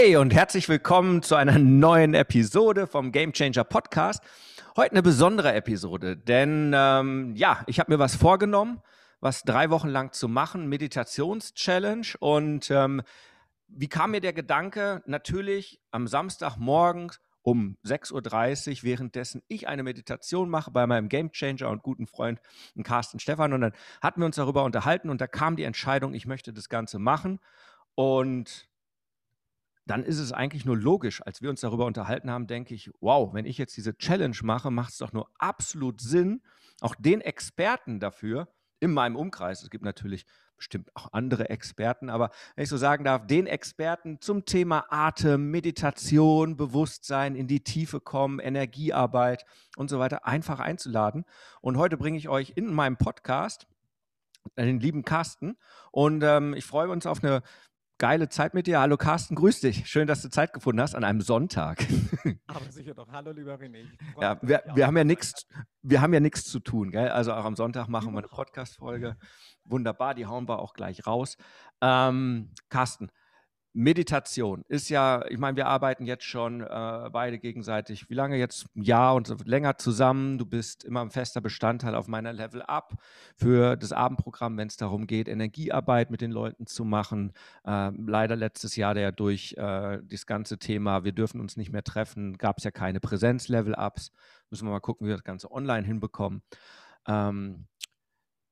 Hey und herzlich willkommen zu einer neuen Episode vom Game Changer Podcast. Heute eine besondere Episode, denn ähm, ja, ich habe mir was vorgenommen, was drei Wochen lang zu machen, Meditations-Challenge. Und ähm, wie kam mir der Gedanke? Natürlich am Samstagmorgen um 6.30 Uhr, währenddessen ich eine Meditation mache bei meinem Game Changer und guten Freund Carsten Stefan. Und dann hatten wir uns darüber unterhalten und da kam die Entscheidung, ich möchte das Ganze machen. Und dann ist es eigentlich nur logisch, als wir uns darüber unterhalten haben, denke ich, wow, wenn ich jetzt diese Challenge mache, macht es doch nur absolut Sinn, auch den Experten dafür in meinem Umkreis, es gibt natürlich bestimmt auch andere Experten, aber wenn ich so sagen darf, den Experten zum Thema Atem, Meditation, Bewusstsein, in die Tiefe kommen, Energiearbeit und so weiter einfach einzuladen. Und heute bringe ich euch in meinem Podcast den lieben Carsten. Und ähm, ich freue uns auf eine geile Zeit mit dir. Hallo Carsten, grüß dich. Schön, dass du Zeit gefunden hast an einem Sonntag. Aber sicher doch. Hallo lieber René. Ja, wir, wir haben ja nichts, wir haben ja nichts zu tun, gell? Also auch am Sonntag machen wir eine Podcast-Folge. Wunderbar, die hauen wir auch gleich raus. Ähm, Carsten, Meditation ist ja, ich meine, wir arbeiten jetzt schon äh, beide gegenseitig, wie lange jetzt? Ein Jahr und länger zusammen. Du bist immer ein fester Bestandteil auf meiner Level Up für das Abendprogramm, wenn es darum geht, Energiearbeit mit den Leuten zu machen. Äh, leider letztes Jahr der durch äh, das ganze Thema, wir dürfen uns nicht mehr treffen, gab es ja keine Präsenz-Level-Ups. Müssen wir mal gucken, wie wir das Ganze online hinbekommen. Ähm,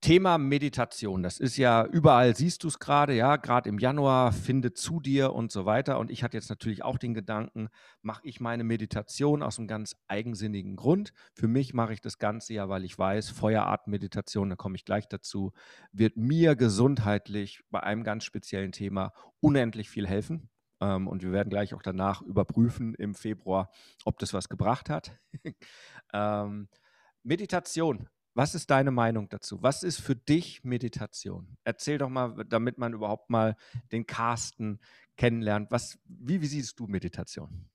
Thema Meditation, das ist ja überall, siehst du es gerade, ja, gerade im Januar, finde zu dir und so weiter. Und ich hatte jetzt natürlich auch den Gedanken, mache ich meine Meditation aus einem ganz eigensinnigen Grund. Für mich mache ich das Ganze ja, weil ich weiß, Feuerartenmeditation, da komme ich gleich dazu, wird mir gesundheitlich bei einem ganz speziellen Thema unendlich viel helfen. Ähm, und wir werden gleich auch danach überprüfen im Februar, ob das was gebracht hat. ähm, Meditation was ist deine Meinung dazu? Was ist für dich Meditation? Erzähl doch mal, damit man überhaupt mal den Carsten kennenlernt. Was, wie, wie siehst du Meditation?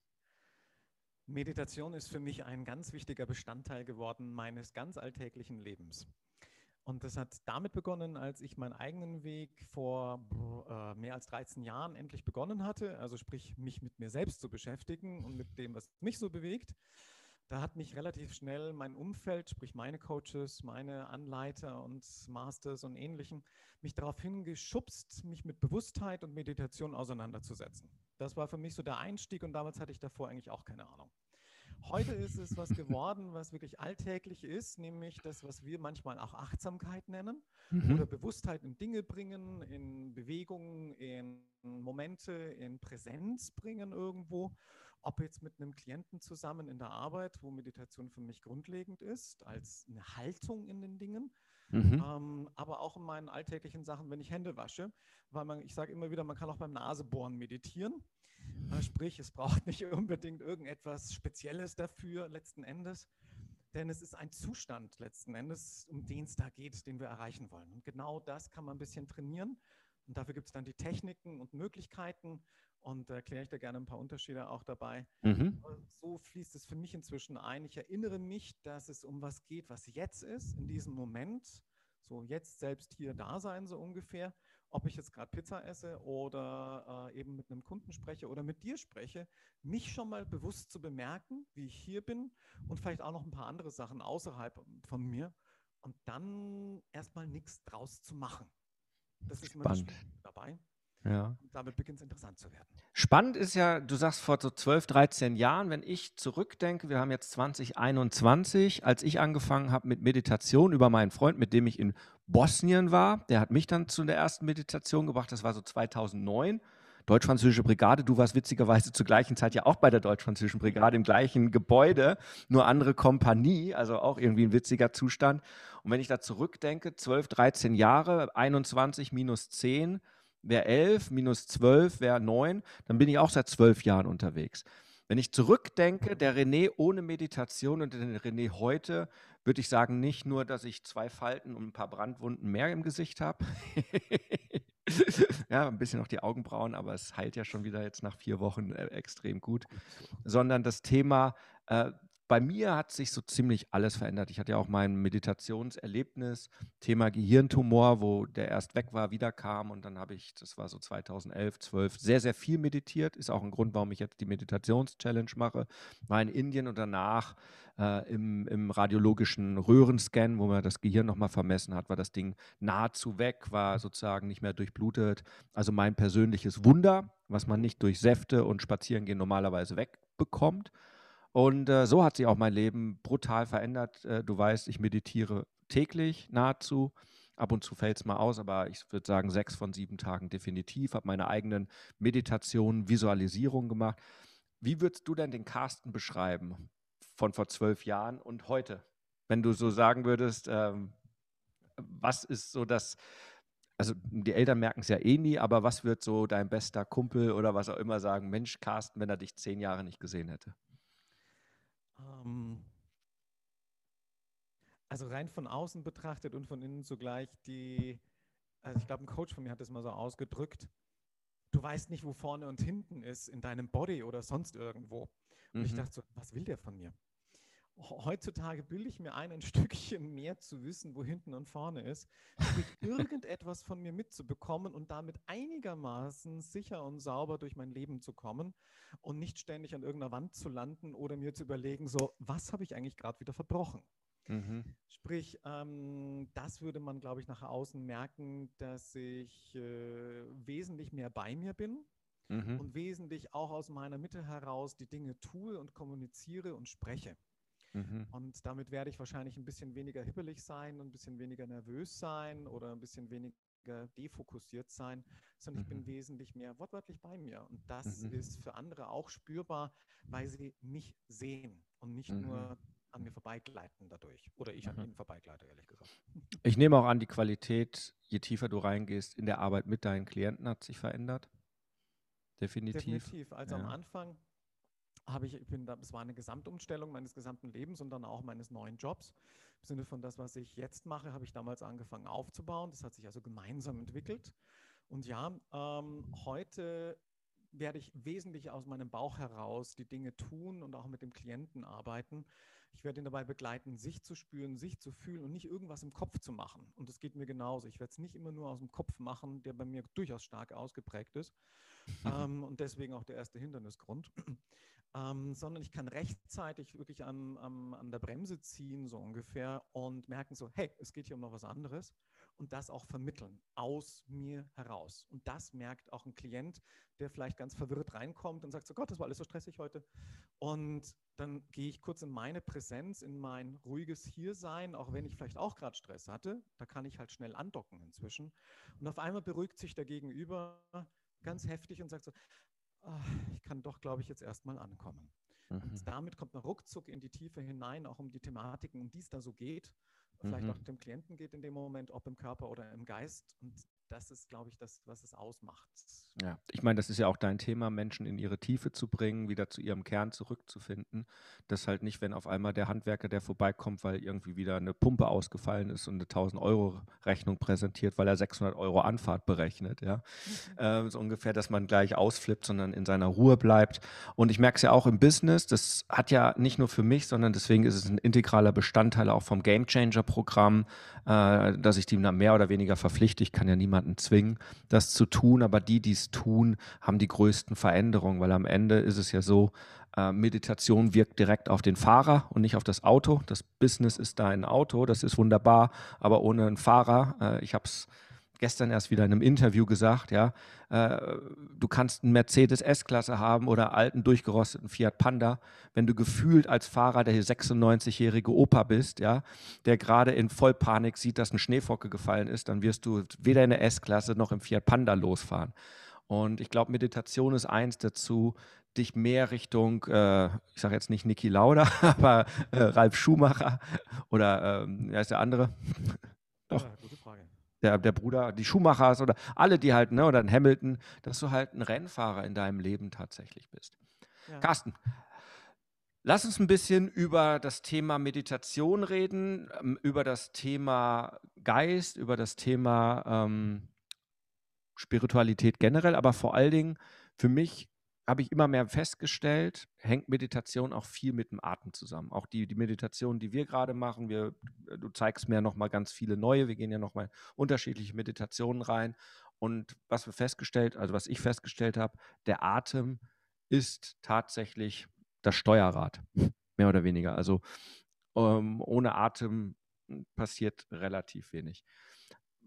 Meditation ist für mich ein ganz wichtiger Bestandteil geworden meines ganz alltäglichen Lebens. Und das hat damit begonnen, als ich meinen eigenen Weg vor äh, mehr als 13 Jahren endlich begonnen hatte, also sprich mich mit mir selbst zu beschäftigen und mit dem, was mich so bewegt da hat mich relativ schnell mein Umfeld, sprich meine Coaches, meine Anleiter und Masters und ähnlichen, mich darauf hingeschubst, mich mit Bewusstheit und Meditation auseinanderzusetzen. Das war für mich so der Einstieg und damals hatte ich davor eigentlich auch keine Ahnung. Heute ist es was geworden, was wirklich alltäglich ist, nämlich das, was wir manchmal auch Achtsamkeit nennen mhm. oder Bewusstheit in Dinge bringen, in Bewegungen, in Momente, in Präsenz bringen irgendwo ob jetzt mit einem Klienten zusammen in der Arbeit, wo Meditation für mich grundlegend ist, als eine Haltung in den Dingen, mhm. ähm, aber auch in meinen alltäglichen Sachen, wenn ich Hände wasche, weil man, ich sage immer wieder, man kann auch beim Nasebohren meditieren. Äh, sprich, es braucht nicht unbedingt irgendetwas Spezielles dafür letzten Endes, denn es ist ein Zustand letzten Endes, um den es da geht, den wir erreichen wollen. Und genau das kann man ein bisschen trainieren. Und dafür gibt es dann die Techniken und Möglichkeiten und da erkläre ich da gerne ein paar Unterschiede auch dabei. Mhm. So fließt es für mich inzwischen ein. Ich erinnere mich, dass es um was geht, was jetzt ist, in diesem Moment. So jetzt selbst hier da sein, so ungefähr. Ob ich jetzt gerade Pizza esse oder äh, eben mit einem Kunden spreche oder mit dir spreche, mich schon mal bewusst zu bemerken, wie ich hier bin und vielleicht auch noch ein paar andere Sachen außerhalb von mir und dann erstmal nichts draus zu machen. Das ist immer dabei. Ja. Und damit beginnt es interessant zu werden. Spannend ist ja, du sagst vor so 12, 13 Jahren, wenn ich zurückdenke, wir haben jetzt 2021, als ich angefangen habe mit Meditation über meinen Freund, mit dem ich in Bosnien war, der hat mich dann zu der ersten Meditation gebracht, das war so 2009. Deutsch-Französische Brigade, du warst witzigerweise zur gleichen Zeit ja auch bei der Deutsch-Französischen Brigade im gleichen Gebäude, nur andere Kompanie, also auch irgendwie ein witziger Zustand. Und wenn ich da zurückdenke, 12, 13 Jahre, 21 minus 10, wäre 11, minus 12 wäre 9, dann bin ich auch seit zwölf Jahren unterwegs. Wenn ich zurückdenke, der René ohne Meditation und der René heute, würde ich sagen, nicht nur, dass ich zwei Falten und ein paar Brandwunden mehr im Gesicht habe. ja, ein bisschen noch die Augenbrauen, aber es heilt ja schon wieder jetzt nach vier Wochen äh, extrem gut. Sondern das Thema, äh, bei mir hat sich so ziemlich alles verändert. Ich hatte ja auch mein Meditationserlebnis, Thema Gehirntumor, wo der erst weg war, wiederkam und dann habe ich, das war so 2011, 12, sehr, sehr viel meditiert. Ist auch ein Grund, warum ich jetzt die Meditations-Challenge mache. War in Indien und danach äh, im, im radiologischen Röhrenscan, wo man das Gehirn nochmal vermessen hat, war das Ding nahezu weg, war sozusagen nicht mehr durchblutet. Also mein persönliches Wunder, was man nicht durch Säfte und Spazierengehen normalerweise wegbekommt. Und äh, so hat sich auch mein Leben brutal verändert. Äh, du weißt, ich meditiere täglich nahezu. Ab und zu fällt es mal aus, aber ich würde sagen, sechs von sieben Tagen definitiv. Habe meine eigenen Meditationen, Visualisierungen gemacht. Wie würdest du denn den Carsten beschreiben von vor zwölf Jahren und heute? Wenn du so sagen würdest, ähm, was ist so das, also die Eltern merken es ja eh nie, aber was wird so dein bester Kumpel oder was auch immer sagen, Mensch, Carsten, wenn er dich zehn Jahre nicht gesehen hätte? Ähm, also rein von außen betrachtet und von innen zugleich die, also ich glaube, ein Coach von mir hat das mal so ausgedrückt, du weißt nicht, wo vorne und hinten ist in deinem Body oder sonst irgendwo. Und mhm. ich dachte so, was will der von mir? Heutzutage bilde ich mir ein, ein Stückchen mehr zu wissen, wo hinten und vorne ist, irgendetwas von mir mitzubekommen und damit einigermaßen sicher und sauber durch mein Leben zu kommen und nicht ständig an irgendeiner Wand zu landen oder mir zu überlegen, so, was habe ich eigentlich gerade wieder verbrochen? Mhm. Sprich, ähm, das würde man, glaube ich, nach außen merken, dass ich äh, wesentlich mehr bei mir bin, mhm. und wesentlich auch aus meiner Mitte heraus die Dinge tue und kommuniziere und spreche. Mhm. Und damit werde ich wahrscheinlich ein bisschen weniger hippelig sein ein bisschen weniger nervös sein oder ein bisschen weniger defokussiert sein, sondern mhm. ich bin mhm. wesentlich mehr wortwörtlich bei mir. Und das mhm. ist für andere auch spürbar, weil sie mich sehen und nicht mhm. nur an mir vorbeigleiten dadurch. Oder ich an mhm. ihnen vorbeigleite, ehrlich gesagt. Ich nehme auch an, die Qualität, je tiefer du reingehst, in der Arbeit mit deinen Klienten hat sich verändert. Definitiv. Definitiv. Also ja. am Anfang habe ich, ich bin da, es war eine Gesamtumstellung meines gesamten Lebens und dann auch meines neuen Jobs. Im Sinne von das, was ich jetzt mache, habe ich damals angefangen aufzubauen. Das hat sich also gemeinsam entwickelt. Und ja, ähm, heute werde ich wesentlich aus meinem Bauch heraus die Dinge tun und auch mit dem Klienten arbeiten. Ich werde ihn dabei begleiten, sich zu spüren, sich zu fühlen und nicht irgendwas im Kopf zu machen. Und das geht mir genauso. Ich werde es nicht immer nur aus dem Kopf machen, der bei mir durchaus stark ausgeprägt ist. ähm, und deswegen auch der erste Hindernisgrund ähm, sondern ich kann rechtzeitig wirklich an, an, an der Bremse ziehen, so ungefähr, und merken so, hey, es geht hier um noch was anderes und das auch vermitteln aus mir heraus. Und das merkt auch ein Klient, der vielleicht ganz verwirrt reinkommt und sagt so, Gott, das war alles so stressig heute. Und dann gehe ich kurz in meine Präsenz, in mein ruhiges Hiersein, auch wenn ich vielleicht auch gerade Stress hatte. Da kann ich halt schnell andocken inzwischen. Und auf einmal beruhigt sich der Gegenüber ganz heftig und sagt so, ach, ich kann doch, glaube ich, jetzt erstmal ankommen. Mhm. Und damit kommt man ruckzuck in die Tiefe hinein, auch um die Thematiken, um die es da so geht. Vielleicht mhm. auch dem Klienten geht in dem Moment, ob im Körper oder im Geist. Und das ist, glaube ich, das, was es ausmacht. Ja, ich meine, das ist ja auch dein Thema, Menschen in ihre Tiefe zu bringen, wieder zu ihrem Kern zurückzufinden. Das halt nicht, wenn auf einmal der Handwerker, der vorbeikommt, weil irgendwie wieder eine Pumpe ausgefallen ist und eine 1000-Euro-Rechnung präsentiert, weil er 600 Euro Anfahrt berechnet, ja. Mhm. Äh, so ungefähr, dass man gleich ausflippt, sondern in seiner Ruhe bleibt. Und ich merke es ja auch im Business, das hat ja nicht nur für mich, sondern deswegen ist es ein integraler Bestandteil auch vom Game Changer-Programm, äh, dass ich die mehr oder weniger verpflichte. Ich kann ja niemanden zwingen, das zu tun, aber die, die es tun, haben die größten Veränderungen, weil am Ende ist es ja so, äh, Meditation wirkt direkt auf den Fahrer und nicht auf das Auto. Das Business ist da ein Auto, das ist wunderbar, aber ohne einen Fahrer, äh, ich habe es gestern erst wieder in einem Interview gesagt, ja, äh, du kannst einen Mercedes S-Klasse haben oder alten durchgerosteten Fiat Panda, wenn du gefühlt als Fahrer der 96-jährige Opa bist, ja, der gerade in Vollpanik sieht, dass ein Schneefocke gefallen ist, dann wirst du weder in der S-Klasse noch im Fiat Panda losfahren. Und ich glaube, Meditation ist eins dazu, dich mehr Richtung, äh, ich sage jetzt nicht Niki Lauda, aber äh, Ralf Schumacher oder ähm, wer ist der andere? Doch. Ja, der, der Bruder, die Schumachers oder alle, die halt, ne, oder ein Hamilton, dass du halt ein Rennfahrer in deinem Leben tatsächlich bist. Ja. Carsten, lass uns ein bisschen über das Thema Meditation reden, ähm, über das Thema Geist, über das Thema ähm, Spiritualität generell, aber vor allen Dingen für mich habe ich immer mehr festgestellt, hängt Meditation auch viel mit dem Atem zusammen. Auch die, die Meditation, die wir gerade machen, wir, du zeigst mir noch mal ganz viele neue, wir gehen ja noch mal unterschiedliche Meditationen rein. Und was wir festgestellt, also was ich festgestellt habe, der Atem ist tatsächlich das Steuerrad, mehr oder weniger. Also ähm, ohne Atem passiert relativ wenig.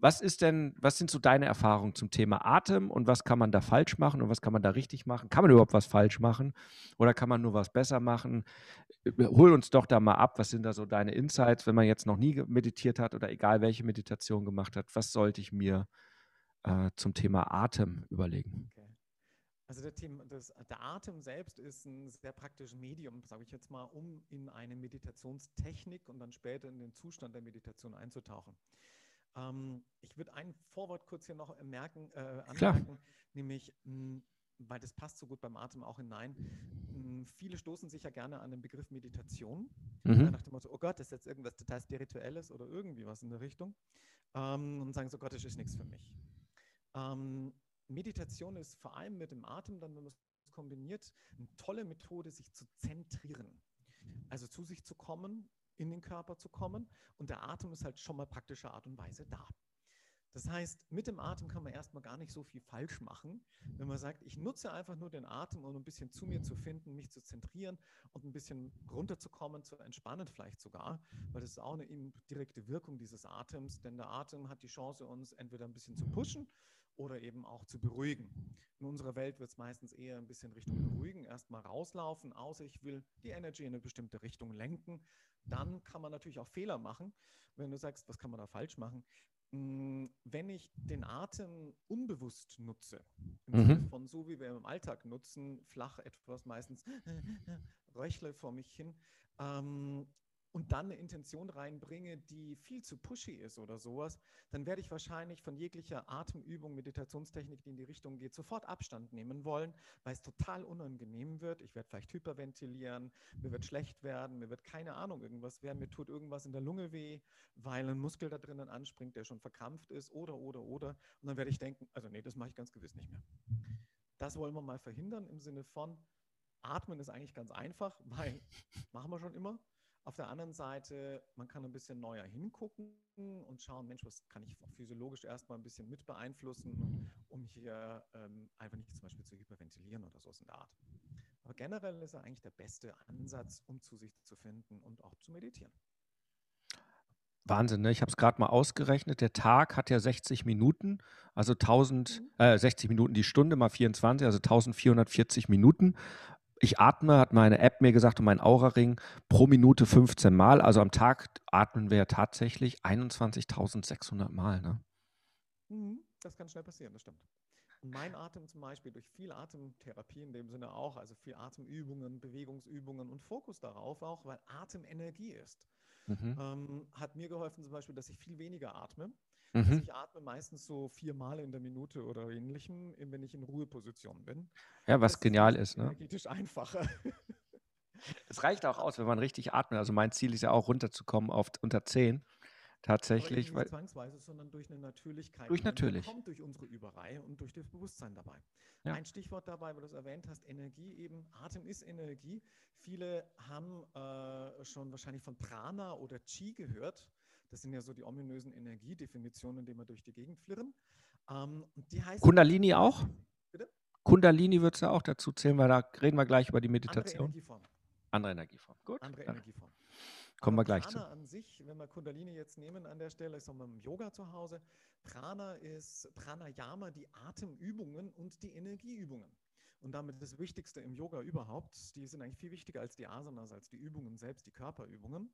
Was ist denn, was sind so deine Erfahrungen zum Thema Atem und was kann man da falsch machen und was kann man da richtig machen? Kann man überhaupt was falsch machen oder kann man nur was besser machen? Hol uns doch da mal ab, was sind da so deine Insights, wenn man jetzt noch nie meditiert hat oder egal welche Meditation gemacht hat, was sollte ich mir äh, zum Thema Atem überlegen? Okay. Also der, Thema, das, der Atem selbst ist ein sehr praktisches Medium, sage ich jetzt mal, um in eine Meditationstechnik und dann später in den Zustand der Meditation einzutauchen. Ähm, ich würde ein Vorwort kurz hier noch merken, äh, anmerken, Klar. nämlich, mh, hm, weil das passt so gut beim Atem auch hinein. Mh, hm, viele stoßen sich ja gerne an den Begriff Meditation, mhm. nach dem Motto, oh Gott, das ist jetzt irgendwas total Spirituelles oder irgendwie was in der Richtung. Ähm, und sagen so, Gott, das ist nichts für mich. Ähm, Meditation ist vor allem mit dem Atem, dann, wenn man es kombiniert, eine tolle Methode, sich zu zentrieren. Also zu sich zu kommen, in den Körper zu kommen. Und der Atem ist halt schon mal praktischer Art und Weise da. Das heißt, mit dem Atem kann man erstmal gar nicht so viel falsch machen, wenn man sagt, ich nutze einfach nur den Atem, um ein bisschen zu mir zu finden, mich zu zentrieren und ein bisschen runterzukommen, zu entspannen vielleicht sogar, weil das ist auch eine direkte Wirkung dieses Atems, denn der Atem hat die Chance, uns entweder ein bisschen zu pushen oder eben auch zu beruhigen. In unserer Welt wird es meistens eher ein bisschen Richtung beruhigen, erstmal rauslaufen, außer ich will die Energy in eine bestimmte Richtung lenken. Dann kann man natürlich auch Fehler machen. Wenn du sagst, was kann man da falsch machen? Hm, wenn ich den Atem unbewusst nutze, im mhm. Sinne von so wie wir im Alltag nutzen, flach etwas meistens, röchle vor mich hin, ähm, und dann eine Intention reinbringe, die viel zu pushy ist oder sowas, dann werde ich wahrscheinlich von jeglicher Atemübung, Meditationstechnik, die in die Richtung geht, sofort Abstand nehmen wollen, weil es total unangenehm wird. Ich werde vielleicht hyperventilieren, mir wird schlecht werden, mir wird keine Ahnung irgendwas werden, mir tut irgendwas in der Lunge weh, weil ein Muskel da drinnen anspringt, der schon verkrampft ist oder, oder, oder. Und dann werde ich denken, also nee, das mache ich ganz gewiss nicht mehr. Das wollen wir mal verhindern im Sinne von, Atmen ist eigentlich ganz einfach, weil machen wir schon immer. Auf der anderen Seite, man kann ein bisschen neuer hingucken und schauen, Mensch, was kann ich physiologisch erstmal ein bisschen mit beeinflussen, um hier ähm, einfach nicht zum Beispiel zu hyperventilieren oder so in der Art. Aber generell ist er eigentlich der beste Ansatz, um zu sich zu finden und auch zu meditieren. Wahnsinn, ne? Ich habe es gerade mal ausgerechnet. Der Tag hat ja 60 Minuten, also 1000, mhm. äh, 60 Minuten die Stunde mal 24, also 1440 Minuten ich atme, hat meine App mir gesagt und mein Aura-Ring pro Minute 15 Mal. Also am Tag atmen wir ja tatsächlich 21.600 Mal. Ne? Mhm, das kann schnell passieren, das stimmt. Mein Atem zum Beispiel durch viel Atemtherapie in dem Sinne auch, also viel Atemübungen, Bewegungsübungen und Fokus darauf auch, weil Atem Energie ist, mhm. ähm, hat mir geholfen zum Beispiel, dass ich viel weniger atme. Mhm. Also ich atme meistens so viermal in der Minute oder ähnlichem, wenn ich in Ruheposition bin. Ja, was das genial ist, ist ne? Energetisch einfacher. Es reicht auch aus, wenn man richtig atmet. Also mein Ziel ist ja auch runterzukommen auf unter 10. Tatsächlich. Aber nicht zwangsweise, sondern durch eine Natürlichkeit. Durch natürlich. kommt durch unsere Überreihe und durch das Bewusstsein dabei. Ja. Ein Stichwort dabei, weil du es erwähnt hast, Energie eben. Atem ist Energie. Viele haben äh, schon wahrscheinlich von Prana oder Chi gehört. Das sind ja so die ominösen Energiedefinitionen, die wir durch die Gegend flirren. Ähm, Kundalini auch? Bitte? Kundalini wird es ja auch dazu zählen, weil da reden wir gleich über die Meditation. Andere Energieform. Andere Energieform. Gut. Andere Energieform. Kommen wir gleich Prana zu. an sich, wenn wir Kundalini jetzt nehmen an der Stelle, ist auch mal im Yoga zu Hause. Prana ist Pranayama, die Atemübungen und die Energieübungen. Und damit das Wichtigste im Yoga überhaupt. Die sind eigentlich viel wichtiger als die Asanas, als die Übungen selbst, die Körperübungen.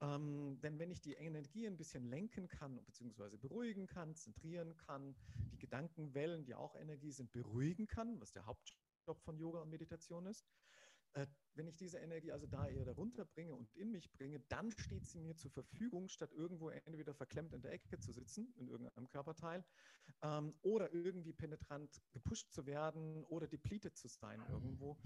Ähm, denn wenn ich die Energie ein bisschen lenken kann, beziehungsweise beruhigen kann, zentrieren kann, die Gedankenwellen, die auch Energie sind, beruhigen kann, was der Hauptjob von Yoga und Meditation ist, äh, wenn ich diese Energie also da eher darunter bringe und in mich bringe, dann steht sie mir zur Verfügung, statt irgendwo entweder verklemmt in der Ecke zu sitzen, in irgendeinem Körperteil, ähm, oder irgendwie penetrant gepusht zu werden oder depleted zu sein irgendwo.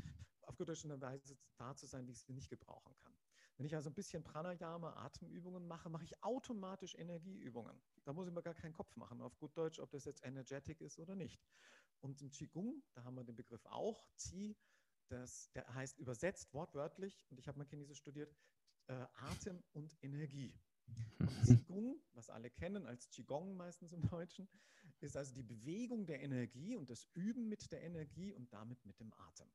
auf gut Weise da zu sein, wie ich sie nicht gebrauchen kann. Wenn ich also ein bisschen Pranayama, Atemübungen mache, mache ich automatisch Energieübungen. Da muss ich mir gar keinen Kopf machen, auf gut Deutsch, ob das jetzt energetic ist oder nicht. Und im Qigong, da haben wir den Begriff auch, Qi, das, der heißt übersetzt wortwörtlich, und ich habe mal Chinesisch studiert, äh, Atem und Energie. Und Qigong, was alle kennen als Qigong meistens im Deutschen, ist also die Bewegung der Energie und das Üben mit der Energie und damit mit dem Atem.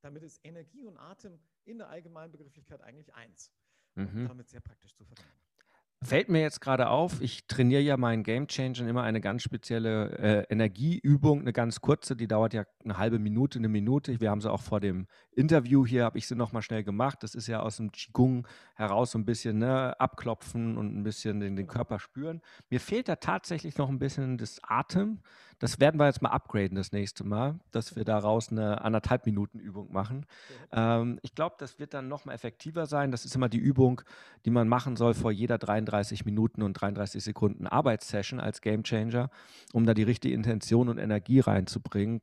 Damit ist Energie und Atem in der allgemeinen Begrifflichkeit eigentlich eins. Mhm. Und damit sehr praktisch zu verwenden. Fällt mir jetzt gerade auf, ich trainiere ja meinen Game Changer immer eine ganz spezielle äh, Energieübung, eine ganz kurze, die dauert ja eine halbe Minute, eine Minute. Wir haben sie auch vor dem Interview hier, habe ich sie nochmal schnell gemacht. Das ist ja aus dem Qigong heraus so ein bisschen ne, abklopfen und ein bisschen den, den Körper spüren. Mir fehlt da tatsächlich noch ein bisschen das Atem. Das werden wir jetzt mal upgraden das nächste Mal, dass wir daraus eine anderthalb Minuten Übung machen. Ähm, ich glaube, das wird dann noch mal effektiver sein. Das ist immer die Übung, die man machen soll vor jeder 33 Minuten und 33 Sekunden Arbeitssession als Gamechanger, um da die richtige Intention und Energie reinzubringen.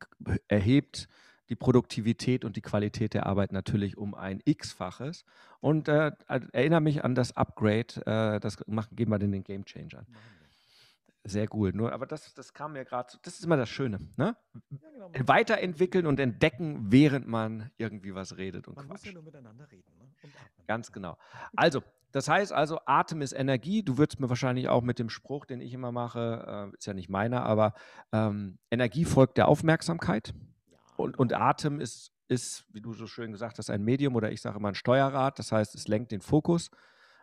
Erhebt die Produktivität und die Qualität der Arbeit natürlich um ein X-faches. Und äh, erinnere mich an das Upgrade, äh, das machen, geben wir den Gamechanger. Sehr cool. Nur, aber das, das kam mir gerade, das ist immer das Schöne. Ne? Ja, genau. Weiterentwickeln und entdecken, während man irgendwie was redet und man quatscht. muss ja nur miteinander reden. Ne? Ganz genau. Also, das heißt also, Atem ist Energie. Du würdest mir wahrscheinlich auch mit dem Spruch, den ich immer mache, äh, ist ja nicht meiner, aber ähm, Energie folgt der Aufmerksamkeit. Ja, und, genau. und Atem ist, ist, wie du so schön gesagt hast, ein Medium oder ich sage immer ein Steuerrad. Das heißt, es lenkt den Fokus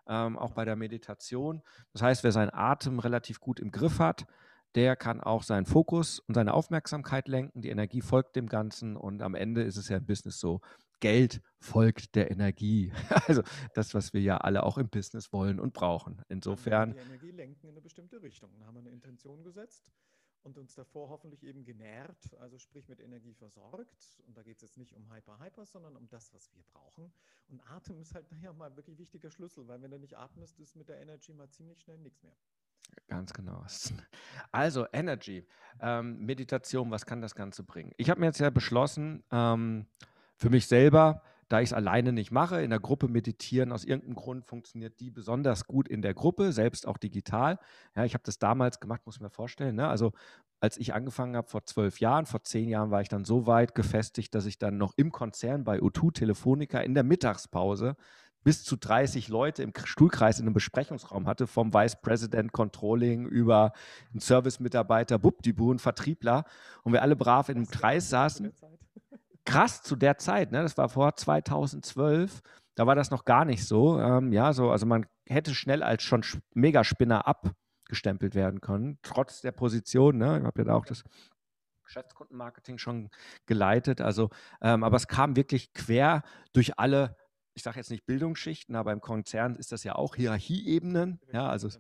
ähm, auch bei der Meditation. Das heißt, wer seinen Atem relativ gut im Griff hat, der kann auch seinen Fokus und seine Aufmerksamkeit lenken. Die Energie folgt dem Ganzen und am Ende ist es ja im Business so, Geld folgt der Energie. Also das, was wir ja alle auch im Business wollen und brauchen. Insofern. Die Energie lenken in eine bestimmte Richtung. Da haben wir eine Intention gesetzt und uns davor hoffentlich eben genährt, also sprich mit Energie versorgt. Und da geht es jetzt nicht um Hyper-Hyper, sondern um das, was wir brauchen. Und Atem ist halt nachher mal wirklich wichtiger Schlüssel, weil wenn du nicht atmest, ist mit der Energy mal ziemlich schnell nichts mehr. Ganz genau. Also Energy, ähm, Meditation, was kann das Ganze bringen? Ich habe mir jetzt ja beschlossen, ähm, für mich selber, da ich es alleine nicht mache, in der Gruppe meditieren, aus irgendeinem Grund funktioniert die besonders gut in der Gruppe, selbst auch digital. Ja, ich habe das damals gemacht, muss man mir vorstellen. Ne? Also als ich angefangen habe vor zwölf Jahren, vor zehn Jahren war ich dann so weit gefestigt, dass ich dann noch im Konzern bei O2 Telefonica in der Mittagspause bis zu 30 Leute im Stuhlkreis in einem Besprechungsraum hatte, vom Vice President Controlling über einen Service-Mitarbeiter, Bubdibu, einen Vertriebler und wir alle brav in einem Kreis saßen krass zu der Zeit, ne? das war vor 2012, da war das noch gar nicht so. Ähm, ja, so, also man hätte schnell als schon Megaspinner abgestempelt werden können, trotz der Position. Ne? Ich habe ja da auch das Geschäftskundenmarketing schon geleitet. Also, ähm, aber es kam wirklich quer durch alle, ich sage jetzt nicht Bildungsschichten, aber im Konzern ist das ja auch Hierarchieebenen. Ja, also es,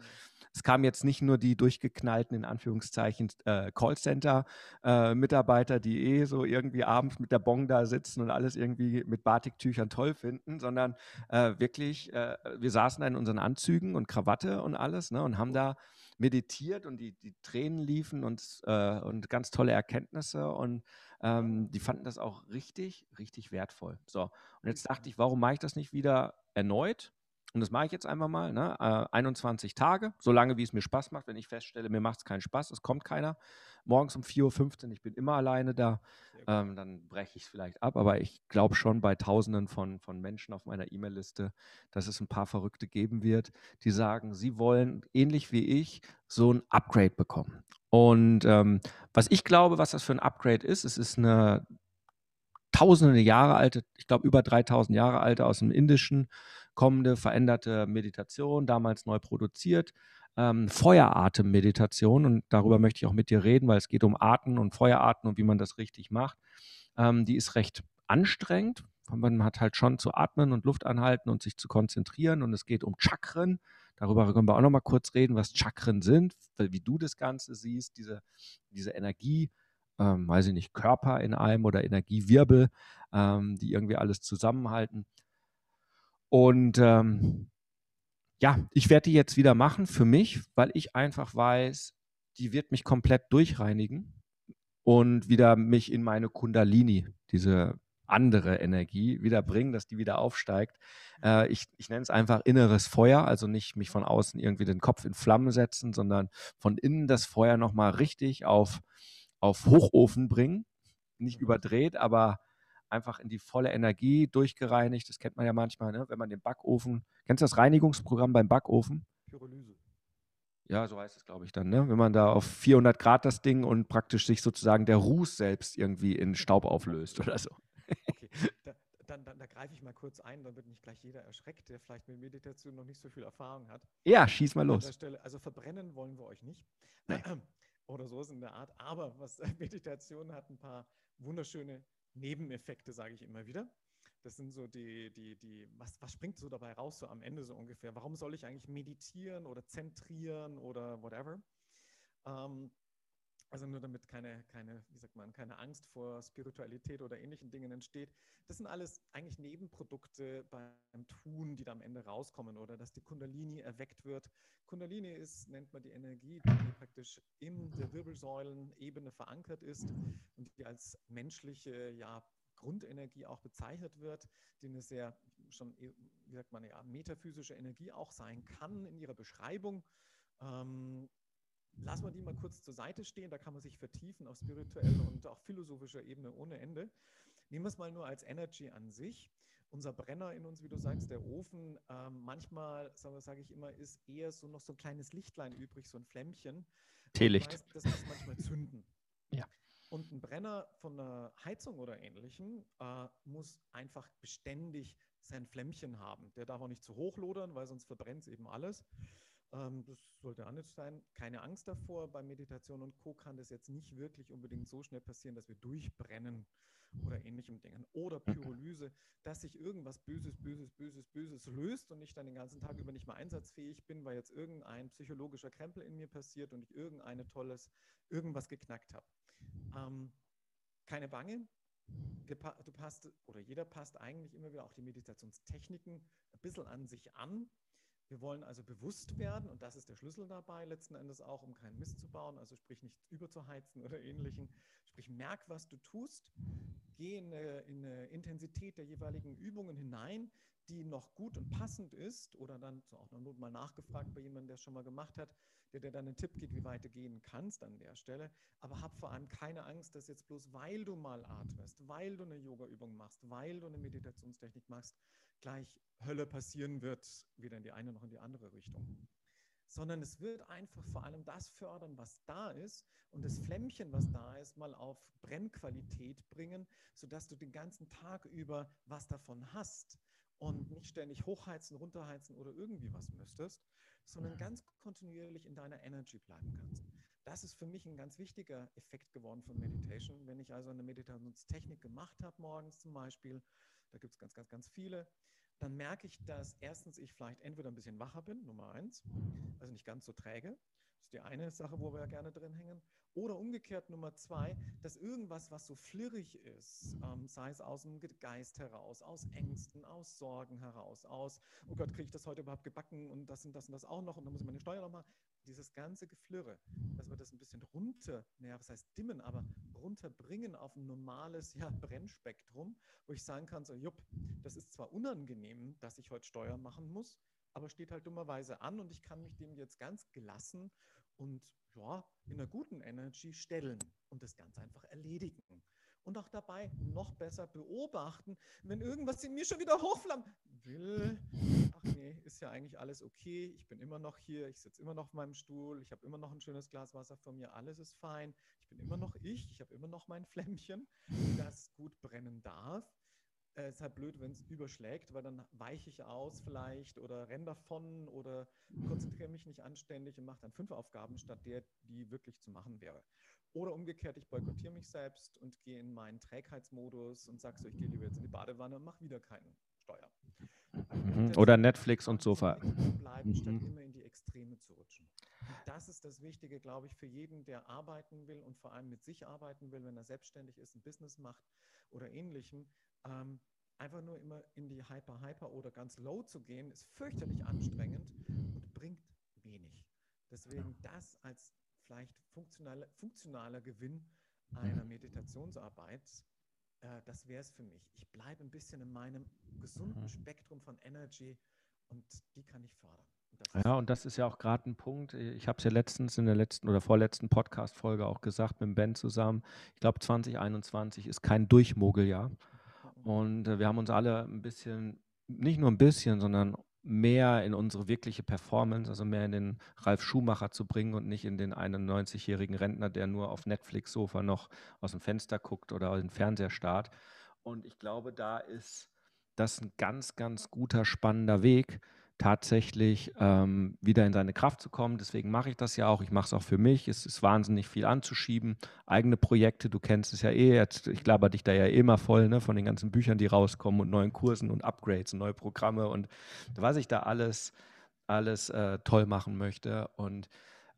es kamen jetzt nicht nur die durchgeknallten, in Anführungszeichen, äh, Callcenter-Mitarbeiter, äh, die eh so irgendwie abends mit der Bong da sitzen und alles irgendwie mit Batiktüchern toll finden, sondern äh, wirklich, äh, wir saßen da in unseren Anzügen und Krawatte und alles ne, und haben da meditiert und die, die Tränen liefen und, äh, und ganz tolle Erkenntnisse und ähm, die fanden das auch richtig, richtig wertvoll. So, und jetzt dachte ich, warum mache ich das nicht wieder erneut? Und das mache ich jetzt einfach mal, ne? äh, 21 Tage, so lange wie es mir Spaß macht. Wenn ich feststelle, mir macht es keinen Spaß, es kommt keiner. Morgens um 4.15 Uhr, ich bin immer alleine da, ähm, dann breche ich es vielleicht ab. Aber ich glaube schon bei Tausenden von, von Menschen auf meiner E-Mail-Liste, dass es ein paar Verrückte geben wird, die sagen, sie wollen, ähnlich wie ich, so ein Upgrade bekommen. Und ähm, was ich glaube, was das für ein Upgrade ist, es ist eine tausende Jahre alte, ich glaube über 3000 Jahre alte aus dem Indischen kommende veränderte Meditation, damals neu produziert. Ähm, Feueratem-Meditation und darüber möchte ich auch mit dir reden, weil es geht um Arten und Feuerarten und wie man das richtig macht. Ähm, die ist recht anstrengend. Man hat halt schon zu atmen und Luft anhalten und sich zu konzentrieren und es geht um Chakren. Darüber können wir auch noch mal kurz reden, was Chakren sind, wie du das Ganze siehst, diese, diese Energie, ähm, weiß ich nicht, Körper in einem oder Energiewirbel, ähm, die irgendwie alles zusammenhalten. Und ähm, ja, ich werde die jetzt wieder machen für mich, weil ich einfach weiß, die wird mich komplett durchreinigen und wieder mich in meine Kundalini, diese andere Energie wieder bringen, dass die wieder aufsteigt. Äh, ich ich nenne es einfach inneres Feuer, also nicht mich von außen irgendwie den Kopf in Flammen setzen, sondern von innen das Feuer nochmal richtig auf, auf Hochofen bringen. Nicht überdreht, aber einfach in die volle Energie durchgereinigt. Das kennt man ja manchmal, ne? wenn man den Backofen, kennst du das Reinigungsprogramm beim Backofen? Pyrolyse. Ja, so heißt es, glaube ich, dann, ne? Wenn man da auf 400 Grad das Ding und praktisch sich sozusagen der Ruß selbst irgendwie in Staub auflöst oder so. Okay, da, dann, dann, da greife ich mal kurz ein, damit nicht gleich jeder erschreckt, der vielleicht mit Meditation noch nicht so viel Erfahrung hat. Ja, schieß mal los. Stelle, also verbrennen wollen wir euch nicht. Nein. Oder so ist in der Art. Aber was Meditation hat ein paar wunderschöne Nebeneffekte, sage ich immer wieder. Das sind so die, die, die, was, was springt so dabei raus, so am Ende so ungefähr? Warum soll ich eigentlich meditieren oder zentrieren oder whatever? Ähm, also nur damit keine, keine, wie sagt man, keine Angst vor Spiritualität oder ähnlichen Dingen entsteht. Das sind alles eigentlich Nebenprodukte beim Tun, die da am Ende rauskommen oder dass die Kundalini erweckt wird. Kundalini ist, nennt man die Energie, die praktisch in der Wirbelsäulenebene verankert ist und die als menschliche ja, Grundenergie auch bezeichnet wird, die eine sehr schon, wie sagt man, ja, metaphysische Energie auch sein kann in ihrer Beschreibung. Ähm, lassen wir die mal kurz zur Seite stehen, da kann man sich vertiefen auf spiritueller und auch philosophischer Ebene ohne Ende. Nehmen wir es mal nur als Energy an sich. Unser Brenner in uns, wie du sagst, der Ofen, ähm, manchmal, sage sag ich immer, ist eher so noch so ein kleines Lichtlein übrig, so ein Flämmchen. Teelicht. Das, das muss manchmal zünden. Ja. Und ein Brenner von einer Heizung oder ähnlichem äh, muss einfach beständig sein Flämmchen haben. Der darf auch nicht zu hoch lodern, weil sonst verbrennt es eben alles. Ähm, das sollte nicht sein. Keine Angst davor. Bei Meditation und Co. kann das jetzt nicht wirklich unbedingt so schnell passieren, dass wir durchbrennen oder ähnlichem Dingen. Oder Pyrolyse, dass sich irgendwas Böses, Böses, Böses, Böses löst und ich dann den ganzen Tag über nicht mehr einsatzfähig bin, weil jetzt irgendein psychologischer Krempel in mir passiert und ich irgendeine tolles, irgendwas geknackt habe. Ähm, keine Bange. Du passt, oder jeder passt eigentlich immer wieder auch die Meditationstechniken ein bisschen an sich an. Wir wollen also bewusst werden und das ist der Schlüssel dabei, letzten Endes auch, um keinen Mist zu bauen, also sprich nicht überzuheizen oder ähnlichen. Sprich, merk, was du tust, geh in eine, in eine Intensität der jeweiligen Übungen hinein, die noch gut und passend ist oder dann auch noch mal nachgefragt bei jemandem, der es schon mal gemacht hat, der dir dann einen Tipp gibt, wie weit du gehen kannst an der Stelle. Aber hab vor allem keine Angst, dass jetzt bloß, weil du mal atmest, weil du eine Yoga-Übung machst, weil du eine Meditationstechnik machst, gleich Hölle passieren wird, weder in die eine noch in die andere Richtung. Sondern es wird einfach vor allem das fördern, was da ist und das Flämmchen, was da ist, mal auf Brennqualität bringen, sodass du den ganzen Tag über was davon hast und nicht ständig hochheizen, runterheizen oder irgendwie was müsstest, sondern ganz kontinuierlich in deiner Energy bleiben kannst. Das ist für mich ein ganz wichtiger Effekt geworden von Meditation. Wenn ich also eine Meditationstechnik gemacht habe, morgens zum Beispiel, da gibt es ganz, ganz, ganz viele, dann merke ich, dass erstens ich vielleicht entweder ein bisschen wacher bin, Nummer eins, also nicht ganz so träge. Das ist die eine Sache, wo wir ja gerne drin hängen. Oder umgekehrt Nummer zwei, dass irgendwas, was so flirrig ist, ähm, sei es aus dem Geist heraus, aus Ängsten, aus Sorgen heraus, aus, oh Gott, kriege ich das heute überhaupt gebacken und das und das und das auch noch und dann muss ich meine Steuer nochmal. Dieses ganze Geflirre, dass wir das ein bisschen runter, naja, was heißt dimmen, aber runterbringen auf ein normales ja, Brennspektrum, wo ich sagen kann, so, jupp, das ist zwar unangenehm, dass ich heute Steuern machen muss, aber steht halt dummerweise an und ich kann mich dem jetzt ganz gelassen und ja, in einer guten Energy stellen und das ganz einfach erledigen. Und auch dabei noch besser beobachten, wenn irgendwas in mir schon wieder hochflammt. Will, ach nee, ist ja eigentlich alles okay. Ich bin immer noch hier, ich sitze immer noch auf meinem Stuhl, ich habe immer noch ein schönes Glas Wasser vor mir, alles ist fein. Ich bin immer noch ich, ich habe immer noch mein Flämmchen, das gut brennen darf. Es äh, ist halt blöd, wenn es überschlägt, weil dann weiche ich aus vielleicht oder renne davon oder konzentriere mich nicht anständig und mache dann fünf Aufgaben statt der, die wirklich zu machen wäre. Oder umgekehrt, ich boykottiere mich selbst und gehe in meinen Trägheitsmodus und sage so, ich gehe lieber jetzt in die Badewanne und mache wieder keine Steuer. Mhm. Oder Netflix und Sofa. Bleiben, mhm. statt immer in die Extreme zu rutschen. Das ist das Wichtige, glaube ich, für jeden, der arbeiten will und vor allem mit sich arbeiten will, wenn er selbstständig ist, ein Business macht oder ähnlichem, ähm, einfach nur immer in die Hyper, Hyper oder ganz Low zu gehen, ist fürchterlich anstrengend und bringt wenig. Deswegen das als vielleicht funktionaler, funktionaler Gewinn einer Meditationsarbeit äh, das wäre es für mich. Ich bleibe ein bisschen in meinem gesunden mhm. Spektrum von Energy und die kann ich fördern. Und ja, und das ist ja auch gerade ein Punkt. Ich habe es ja letztens in der letzten oder vorletzten Podcast-Folge auch gesagt mit dem Ben zusammen. Ich glaube, 2021 ist kein Durchmogeljahr. Mhm. Und äh, wir haben uns alle ein bisschen, nicht nur ein bisschen, sondern mehr in unsere wirkliche Performance, also mehr in den Ralf Schumacher zu bringen und nicht in den 91-jährigen Rentner, der nur auf Netflix-Sofa noch aus dem Fenster guckt oder den Fernseher starrt. Und ich glaube, da ist das ein ganz, ganz guter, spannender Weg, tatsächlich ähm, wieder in seine Kraft zu kommen. Deswegen mache ich das ja auch. Ich mache es auch für mich. Es ist wahnsinnig viel anzuschieben. Eigene Projekte, du kennst es ja eh. Jetzt, ich glaube dich da ja immer voll ne, von den ganzen Büchern, die rauskommen und neuen Kursen und Upgrades und neue Programme und was ich da alles, alles äh, toll machen möchte. Und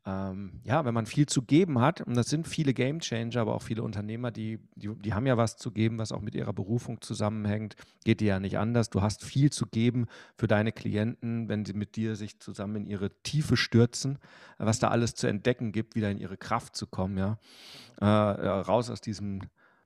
ähm, ja, wenn man viel zu geben hat, und das sind viele Game Changer, aber auch viele Unternehmer, die, die, die haben ja was zu geben, was auch mit ihrer Berufung zusammenhängt, geht dir ja nicht anders. Du hast viel zu geben für deine Klienten, wenn sie mit dir sich zusammen in ihre Tiefe stürzen, was da alles zu entdecken gibt, wieder in ihre Kraft zu kommen, ja. Äh, raus aus diesem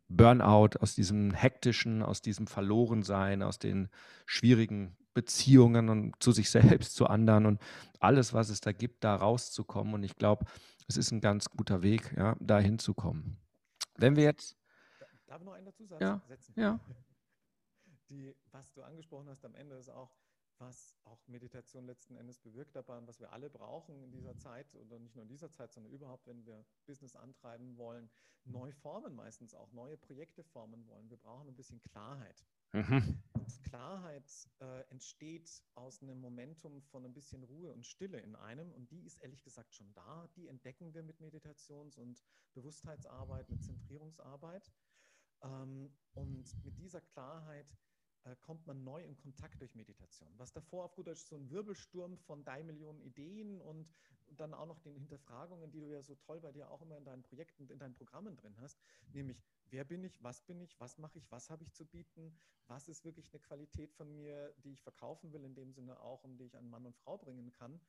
Burnout, aus diesem hektischen, aus diesem Verlorensein, aus den schwierigen Beziehungen und zu sich selbst, zu anderen und alles, was es da gibt, da rauszukommen. Und ich glaube, es ist ein ganz guter Weg, ja, da hinzukommen. Wenn wir jetzt. Darf ich noch einen dazu ja, setzen? Ja. Die, was du angesprochen hast am Ende ist auch, was auch Meditation letzten Endes bewirkt dabei und was wir alle brauchen in dieser Zeit oder nicht nur in dieser Zeit, sondern überhaupt, wenn wir Business antreiben wollen, neu formen meistens auch, neue Projekte formen wollen. Wir brauchen ein bisschen Klarheit. Mhm. Klarheit äh, entsteht aus einem Momentum von ein bisschen Ruhe und Stille in einem und die ist ehrlich gesagt schon da. Die entdecken wir mit Meditations- und Bewusstheitsarbeit, mit Zentrierungsarbeit. Ähm, und mit dieser Klarheit äh, kommt man neu in Kontakt durch Meditation. Was davor auf gut Deutsch so ein Wirbelsturm von drei Millionen Ideen und dann auch noch den Hinterfragungen, die du ja so toll bei dir auch immer in deinen Projekten, in deinen Programmen drin hast, nämlich wer bin ich, was bin ich, was mache ich, was habe ich zu bieten, was ist wirklich eine Qualität von mir, die ich verkaufen will, in dem Sinne auch, um die ich an Mann und Frau bringen kann,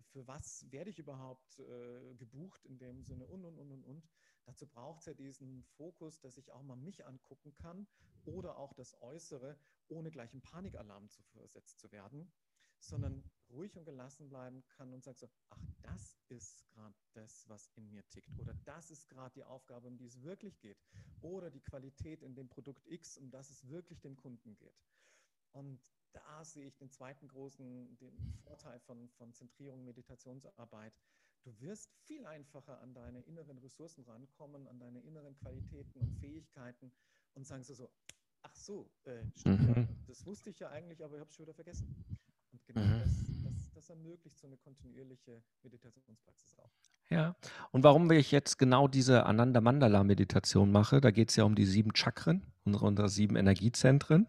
für was werde ich überhaupt äh, gebucht in dem Sinne und, und, und, und, und. Dazu braucht es ja diesen Fokus, dass ich auch mal mich angucken kann oder auch das Äußere, ohne gleich im Panikalarm zu versetzt zu werden, sondern ruhig und gelassen bleiben kann und sagt so, ach, das ist gerade das, was in mir tickt. Oder das ist gerade die Aufgabe, um die es wirklich geht. Oder die Qualität in dem Produkt X, um das es wirklich dem Kunden geht. Und da sehe ich den zweiten großen den Vorteil von, von Zentrierung, Meditationsarbeit. Du wirst viel einfacher an deine inneren Ressourcen rankommen, an deine inneren Qualitäten und Fähigkeiten und sagen so, ach so, äh, stimmt, mhm. das wusste ich ja eigentlich, aber ich habe es schon wieder vergessen. Und genau mhm. das, das, ermöglicht so eine kontinuierliche Meditationspraxis auch. Ja, und warum ich jetzt genau diese Ananda Mandala Meditation mache, da geht es ja um die sieben Chakren, unsere, unsere sieben Energiezentren.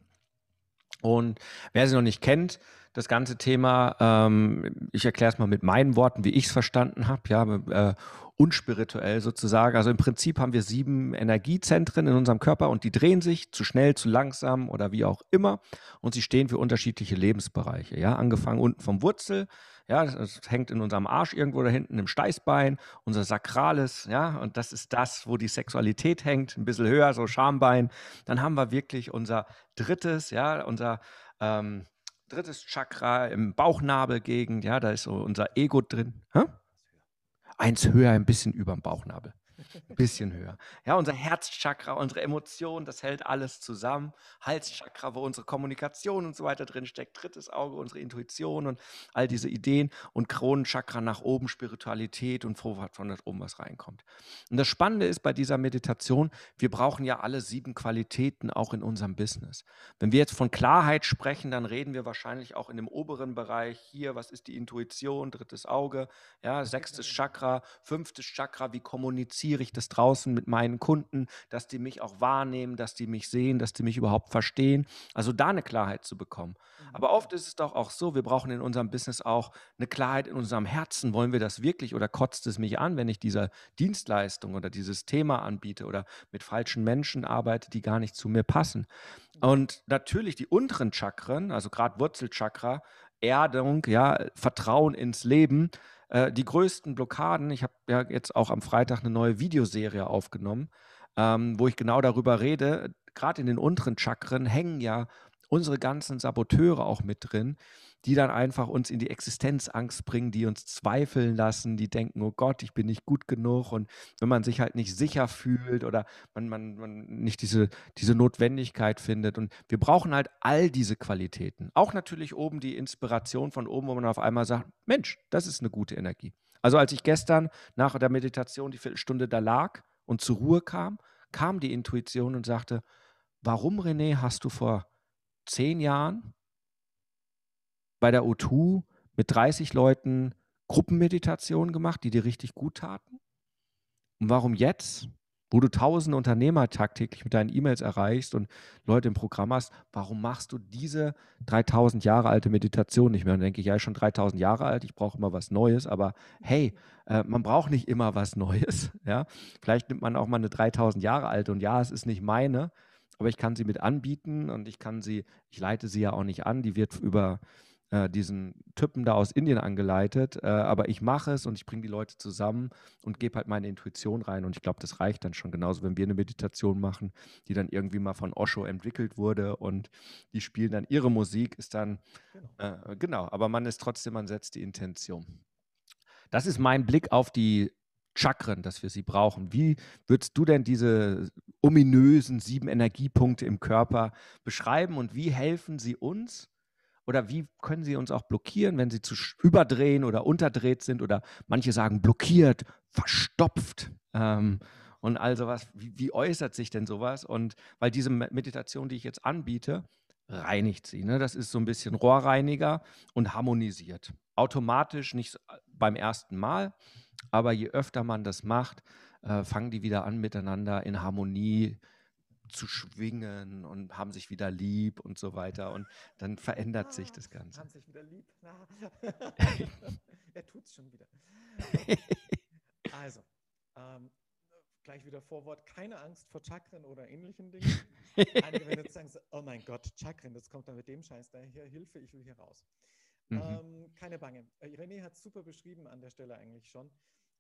Und wer sie noch nicht kennt, das ganze Thema, ähm, ich erkläre es mal mit meinen Worten, wie ich es verstanden habe, ja, äh, unspirituell sozusagen. Also im Prinzip haben wir sieben Energiezentren in unserem Körper und die drehen sich zu schnell, zu langsam oder wie auch immer und sie stehen für unterschiedliche Lebensbereiche. Ja, angefangen unten vom Wurzel, ja, das hängt in unserem Arsch irgendwo da hinten im Steißbein, unser Sakrales, ja, und das ist das, wo die Sexualität hängt, ein bisschen höher, so Schambein. Dann haben wir wirklich unser drittes, ja, unser ähm, drittes Chakra im Bauchnabelgegend, ja, da ist so unser Ego drin. Hä? Eins höher, ein bisschen über dem Bauchnabel. Ein bisschen höher. Ja, unser Herzchakra, unsere Emotionen, das hält alles zusammen. Halschakra, wo unsere Kommunikation und so weiter drin steckt. Drittes Auge, unsere Intuition und all diese Ideen. Und Kronenchakra nach oben, Spiritualität und wo von da oben was reinkommt. Und das Spannende ist bei dieser Meditation, wir brauchen ja alle sieben Qualitäten auch in unserem Business. Wenn wir jetzt von Klarheit sprechen, dann reden wir wahrscheinlich auch in dem oberen Bereich hier, was ist die Intuition, drittes Auge, ja, sechstes Chakra, fünftes Chakra, wie kommuniziere ich das draußen mit meinen Kunden, dass die mich auch wahrnehmen, dass die mich sehen, dass die mich überhaupt verstehen. Also da eine Klarheit zu bekommen. Mhm. Aber oft ist es doch auch so, wir brauchen in unserem Business auch eine Klarheit in unserem Herzen. Wollen wir das wirklich oder kotzt es mich an, wenn ich diese Dienstleistung oder dieses Thema anbiete oder mit falschen Menschen arbeite, die gar nicht zu mir passen? Und natürlich die unteren Chakren, also gerade Wurzelchakra, Erdung, ja, Vertrauen ins Leben, äh, die größten Blockaden, ich habe ja jetzt auch am Freitag eine neue Videoserie aufgenommen, ähm, wo ich genau darüber rede, gerade in den unteren Chakren hängen ja unsere ganzen Saboteure auch mit drin, die dann einfach uns in die Existenzangst bringen, die uns zweifeln lassen, die denken, oh Gott, ich bin nicht gut genug. Und wenn man sich halt nicht sicher fühlt oder man, man, man nicht diese, diese Notwendigkeit findet. Und wir brauchen halt all diese Qualitäten. Auch natürlich oben die Inspiration von oben, wo man auf einmal sagt, Mensch, das ist eine gute Energie. Also als ich gestern nach der Meditation die Viertelstunde da lag und zur Ruhe kam, kam die Intuition und sagte, warum René hast du vor zehn Jahren bei der O2 mit 30 Leuten Gruppenmeditationen gemacht, die dir richtig gut taten? Und warum jetzt, wo du tausende Unternehmer tagtäglich mit deinen E-Mails erreichst und Leute im Programm hast, warum machst du diese 3000 Jahre alte Meditation nicht mehr? Und dann denke ich, ja, schon 3000 Jahre alt, ich brauche immer was Neues, aber hey, äh, man braucht nicht immer was Neues. Ja? Vielleicht nimmt man auch mal eine 3000 Jahre alte und ja, es ist nicht meine, aber ich kann sie mit anbieten und ich kann sie, ich leite sie ja auch nicht an, die wird über äh, diesen Typen da aus Indien angeleitet, äh, aber ich mache es und ich bringe die Leute zusammen und gebe halt meine Intuition rein und ich glaube, das reicht dann schon genauso, wenn wir eine Meditation machen, die dann irgendwie mal von Osho entwickelt wurde und die spielen dann ihre Musik, ist dann, genau, äh, genau aber man ist trotzdem, man setzt die Intention. Das ist mein Blick auf die Chakren, dass wir sie brauchen. Wie würdest du denn diese ominösen sieben Energiepunkte im Körper beschreiben und wie helfen sie uns? Oder wie können sie uns auch blockieren, wenn sie zu überdrehen oder unterdreht sind? Oder manche sagen blockiert, verstopft ähm, und all sowas. Wie, wie, äußert sich denn sowas? Und weil diese Meditation, die ich jetzt anbiete, reinigt sie. Ne? Das ist so ein bisschen Rohrreiniger und harmonisiert. Automatisch, nicht beim ersten Mal, aber je öfter man das macht, äh, fangen die wieder an, miteinander in Harmonie zu schwingen und haben sich wieder lieb und so weiter. Und dann verändert ah, sich das Ganze. Haben sich wieder lieb. er tut es schon wieder. Also, ähm, gleich wieder Vorwort. Keine Angst vor Chakren oder ähnlichen Dingen. Einige werden jetzt sagen, oh mein Gott, Chakren, das kommt dann mit dem Scheiß daher. Hilfe, ich will hier raus. Mhm. Ähm, keine Bange. Äh, René hat es super beschrieben an der Stelle eigentlich schon.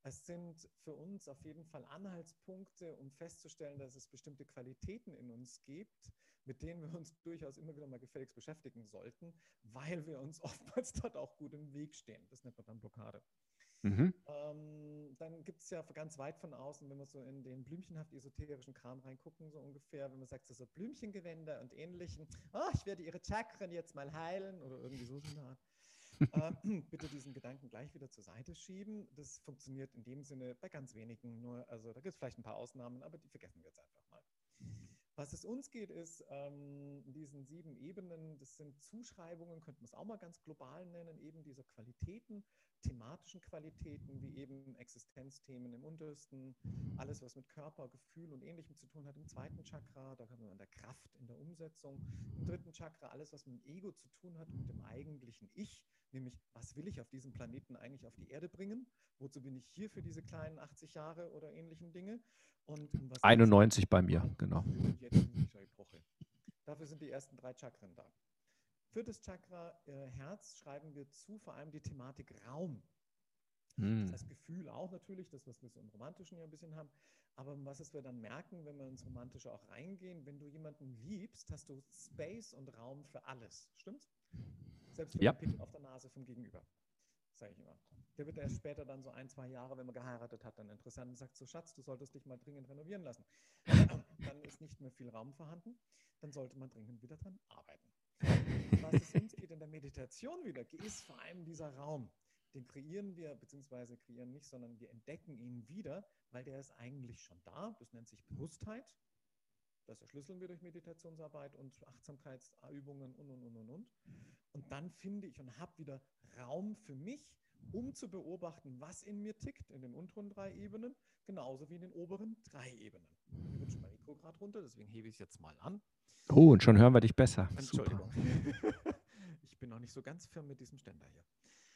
Es sind für uns auf jeden Fall Anhaltspunkte, um festzustellen, dass es bestimmte Qualitäten in uns gibt, mit denen wir uns durchaus immer wieder mal gefälligst beschäftigen sollten, weil wir uns oftmals dort auch gut im Weg stehen. Das nennt man dann Blockade. Mhm. Ähm, dann gibt es ja ganz weit von außen, wenn wir so in den blümchenhaft esoterischen Kram reingucken, so ungefähr, wenn man sagt, so Blümchengewänder und ähnlichen, oh, ich werde ihre Chakren jetzt mal heilen oder irgendwie so eine Art. Äh, bitte diesen Gedanken gleich wieder zur Seite schieben. Das funktioniert in dem Sinne bei ganz wenigen nur. Also da gibt es vielleicht ein paar Ausnahmen, aber die vergessen wir jetzt einfach mal. Was es uns geht, ist ähm, diesen sieben Ebenen, das sind Zuschreibungen, könnte man es auch mal ganz global nennen, eben dieser Qualitäten, thematischen Qualitäten, wie eben Existenzthemen im untersten, alles, was mit Körper, Gefühl und Ähnlichem zu tun hat, im zweiten Chakra, da haben wir an der Kraft, in der Umsetzung, im dritten Chakra, alles, was mit dem Ego zu tun hat, mit dem eigentlichen Ich, nämlich, was will ich auf diesem Planeten eigentlich auf die Erde bringen? Wozu bin ich hier für diese kleinen 80 Jahre oder ähnlichen Dinge? Und 91 bei mir, genau. Dafür sind die ersten drei Chakren da. Viertes Chakra, äh, Herz, schreiben wir zu, vor allem die Thematik Raum. Hm. Das heißt Gefühl auch natürlich, das, was wir so im Romantischen ja ein bisschen haben. Aber was es wir dann merken, wenn wir ins Romantische auch reingehen, wenn du jemanden liebst, hast du Space und Raum für alles. Stimmt's? Selbst für ja. den Pickel auf der Nase vom Gegenüber. Sage ich immer. Der wird erst später dann so ein, zwei Jahre, wenn man geheiratet hat, dann interessant und sagt so, Schatz, du solltest dich mal dringend renovieren lassen. dann ist nicht mehr viel Raum vorhanden. Dann sollte man dringend wieder dran arbeiten. Was es uns geht in der Meditation wieder, ist vor allem dieser Raum. Den kreieren wir, beziehungsweise kreieren nicht, sondern wir entdecken ihn wieder, weil der ist eigentlich schon da. Das nennt sich Bewusstheit. Das erschlüsseln wir durch Meditationsarbeit und Achtsamkeitsübungen und, und, und, und, und. Und dann finde ich und habe wieder Raum für mich, um zu beobachten, was in mir tickt, in den unteren drei Ebenen, genauso wie in den oberen drei Ebenen. Wird schon mein Mikro gerade runter, deswegen hebe ich es jetzt mal an. Oh, und schon hören wir dich besser. Entschuldigung. ich bin noch nicht so ganz firm mit diesem Ständer hier.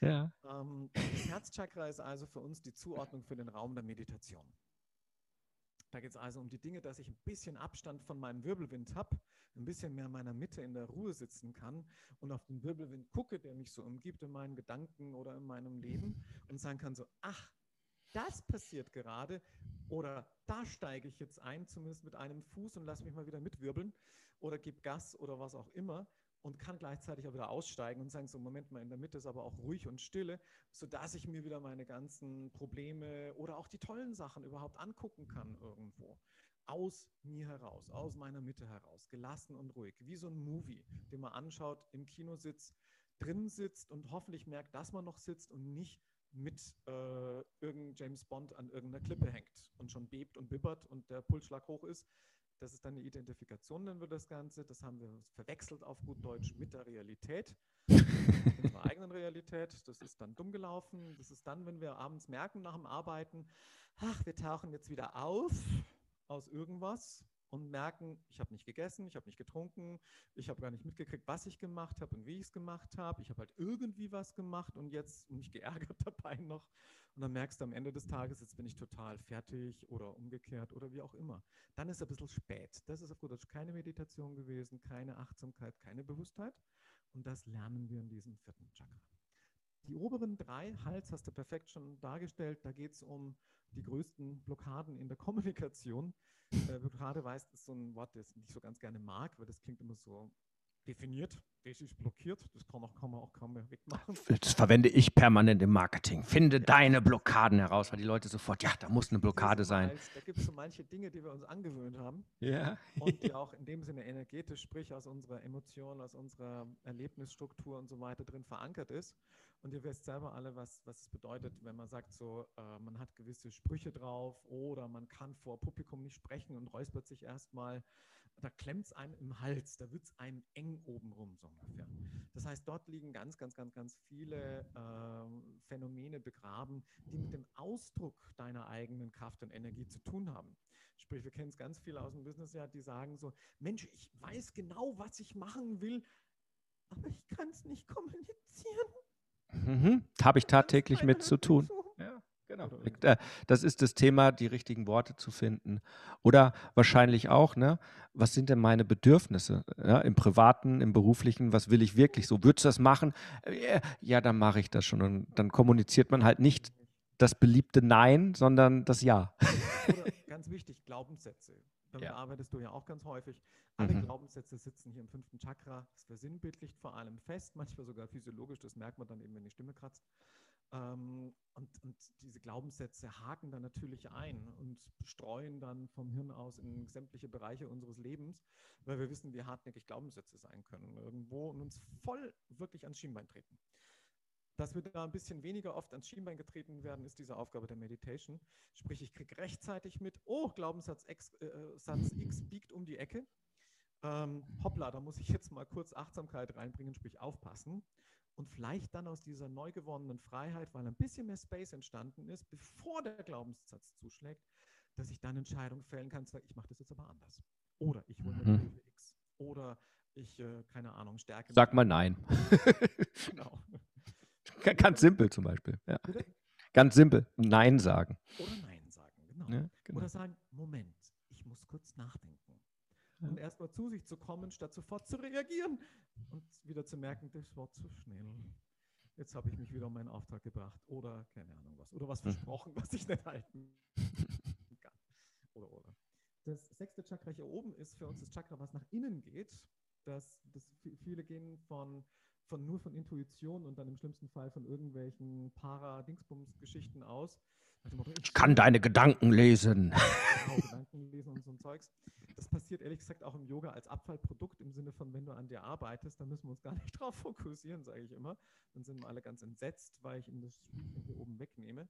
Ja. Ähm, das Herzchakra ist also für uns die Zuordnung für den Raum der Meditation. Da geht es also um die Dinge, dass ich ein bisschen Abstand von meinem Wirbelwind habe, ein bisschen mehr in meiner Mitte in der Ruhe sitzen kann und auf den Wirbelwind gucke, der mich so umgibt in meinen Gedanken oder in meinem Leben und sagen kann so, ach, das passiert gerade oder da steige ich jetzt ein, zumindest mit einem Fuß und lasse mich mal wieder mitwirbeln oder gebe Gas oder was auch immer und kann gleichzeitig auch wieder aussteigen und sagen, so Moment mal, in der Mitte ist aber auch ruhig und stille, sodass ich mir wieder meine ganzen Probleme oder auch die tollen Sachen überhaupt angucken kann irgendwo. Aus mir heraus, aus meiner Mitte heraus, gelassen und ruhig, wie so ein Movie, den man anschaut, im Kino sitzt, drin sitzt und hoffentlich merkt, dass man noch sitzt und nicht mit äh, irgendeinem James Bond an irgendeiner Klippe hängt und schon bebt und bibbert und der Pulsschlag hoch ist. Das ist dann eine Identifikation, nennen wir das Ganze. Das haben wir verwechselt auf gut Deutsch mit der Realität, unserer eigenen Realität. Das ist dann dumm gelaufen. Das ist dann, wenn wir abends merken nach dem Arbeiten, ach, wir tauchen jetzt wieder auf aus irgendwas und merken, ich habe nicht gegessen, ich habe nicht getrunken, ich habe gar nicht mitgekriegt, was ich gemacht habe und wie ich es gemacht habe. Ich habe halt irgendwie was gemacht und jetzt mich geärgert dabei noch. Und dann merkst du am Ende des Tages, jetzt bin ich total fertig oder umgekehrt oder wie auch immer. Dann ist es ein bisschen spät. Das ist auf gut Deutsch keine Meditation gewesen, keine Achtsamkeit, keine Bewusstheit. Und das lernen wir in diesem vierten Chakra. Die oberen drei, Hals hast du perfekt schon dargestellt, da geht es um die größten Blockaden in der Kommunikation. Äh, Blockade weiß, ist so ein Wort, das ich nicht so ganz gerne mag, weil das klingt immer so definiert, das ist blockiert, das kann, auch, kann man auch kaum mehr wegmachen. Das verwende ich permanent im Marketing. Finde ja. deine Blockaden heraus, weil die Leute sofort, ja, da muss eine Blockade sein. Als, da gibt es so manche Dinge, die wir uns angewöhnt haben. Ja. Und die auch in dem Sinne energetisch, sprich aus unserer Emotion, aus unserer Erlebnisstruktur und so weiter drin verankert ist. Und ihr wisst selber alle, was, was es bedeutet, wenn man sagt, so, äh, man hat gewisse Sprüche drauf oder man kann vor Publikum nicht sprechen und räuspert sich erstmal da klemmt es einem im Hals, da wird es einem eng obenrum so ungefähr. Das heißt, dort liegen ganz, ganz, ganz, ganz viele äh, Phänomene begraben, die mit dem Ausdruck deiner eigenen Kraft und Energie zu tun haben. Sprich, wir kennen es ganz viele aus dem Business, ja, die sagen so, Mensch, ich weiß genau, was ich machen will, aber ich kann es nicht kommunizieren. Mhm. Habe ich tagtäglich mit zu tun. Genau. Das ist das Thema, die richtigen Worte zu finden. Oder wahrscheinlich auch, ne, was sind denn meine Bedürfnisse? Ja, Im Privaten, im Beruflichen, was will ich wirklich so? Würdest du das machen? Äh, ja, dann mache ich das schon. Und dann kommuniziert man halt nicht das beliebte Nein, sondern das Ja. Oder ganz wichtig, Glaubenssätze. Damit ja. arbeitest du ja auch ganz häufig. Alle mhm. Glaubenssätze sitzen hier im fünften Chakra. Das versinnbildlicht vor allem fest, manchmal sogar physiologisch. Das merkt man dann eben, wenn die Stimme kratzt. Ähm, und, und, diese Glaubenssätze haken dann natürlich ein und streuen dann vom Hirn aus in sämtliche Bereiche unseres Lebens, weil wir wissen, wie hartnäckig Glaubenssätze sein können irgendwo und uns voll wirklich ans Schienbein treten. Dass wir da ein bisschen weniger oft ans Schienbein getreten werden, ist diese Aufgabe der Meditation. Sprich, ich kriege rechtzeitig mit, oh, Glaubenssatz X, äh, Satz X biegt um die Ecke. Ähm, hoppla, da muss ich jetzt mal kurz Achtsamkeit reinbringen, sprich aufpassen und vielleicht dann aus dieser neu gewonnenen Freiheit, weil ein bisschen mehr Space entstanden ist, bevor der Glaubenssatz zuschlägt, dass ich dann Entscheidungen fällen kann, sagen, ich mache das jetzt aber anders. Oder ich hole mir mhm. X. Oder ich, äh, keine Ahnung, stärke. Sag mal nein. genau. Ganz simpel zum Beispiel. Ja. Ganz simpel. Nein sagen. Oder Nein sagen, genau. Ja, genau. Oder sagen, Moment, ich muss kurz nachdenken und erstmal zu sich zu kommen, statt sofort zu reagieren und wieder zu merken, das war zu schnell. Jetzt habe ich mich wieder um meinen Auftrag gebracht oder keine Ahnung was. Oder was hm. versprochen, was ich nicht halten kann. Oder, oder. Das sechste Chakra hier oben ist für uns das Chakra, was nach innen geht. Das, das viele gehen von, von nur von Intuition und dann im schlimmsten Fall von irgendwelchen Para-Dingsbums-Geschichten aus. Ich kann deine Gedanken lesen. Genau, Gedanken lesen und so ein Zeugs. Das passiert ehrlich gesagt auch im Yoga als Abfallprodukt im Sinne von, wenn du an dir arbeitest, dann müssen wir uns gar nicht drauf fokussieren, sage ich immer. Dann sind wir alle ganz entsetzt, weil ich ihm das Spielchen hier oben wegnehme.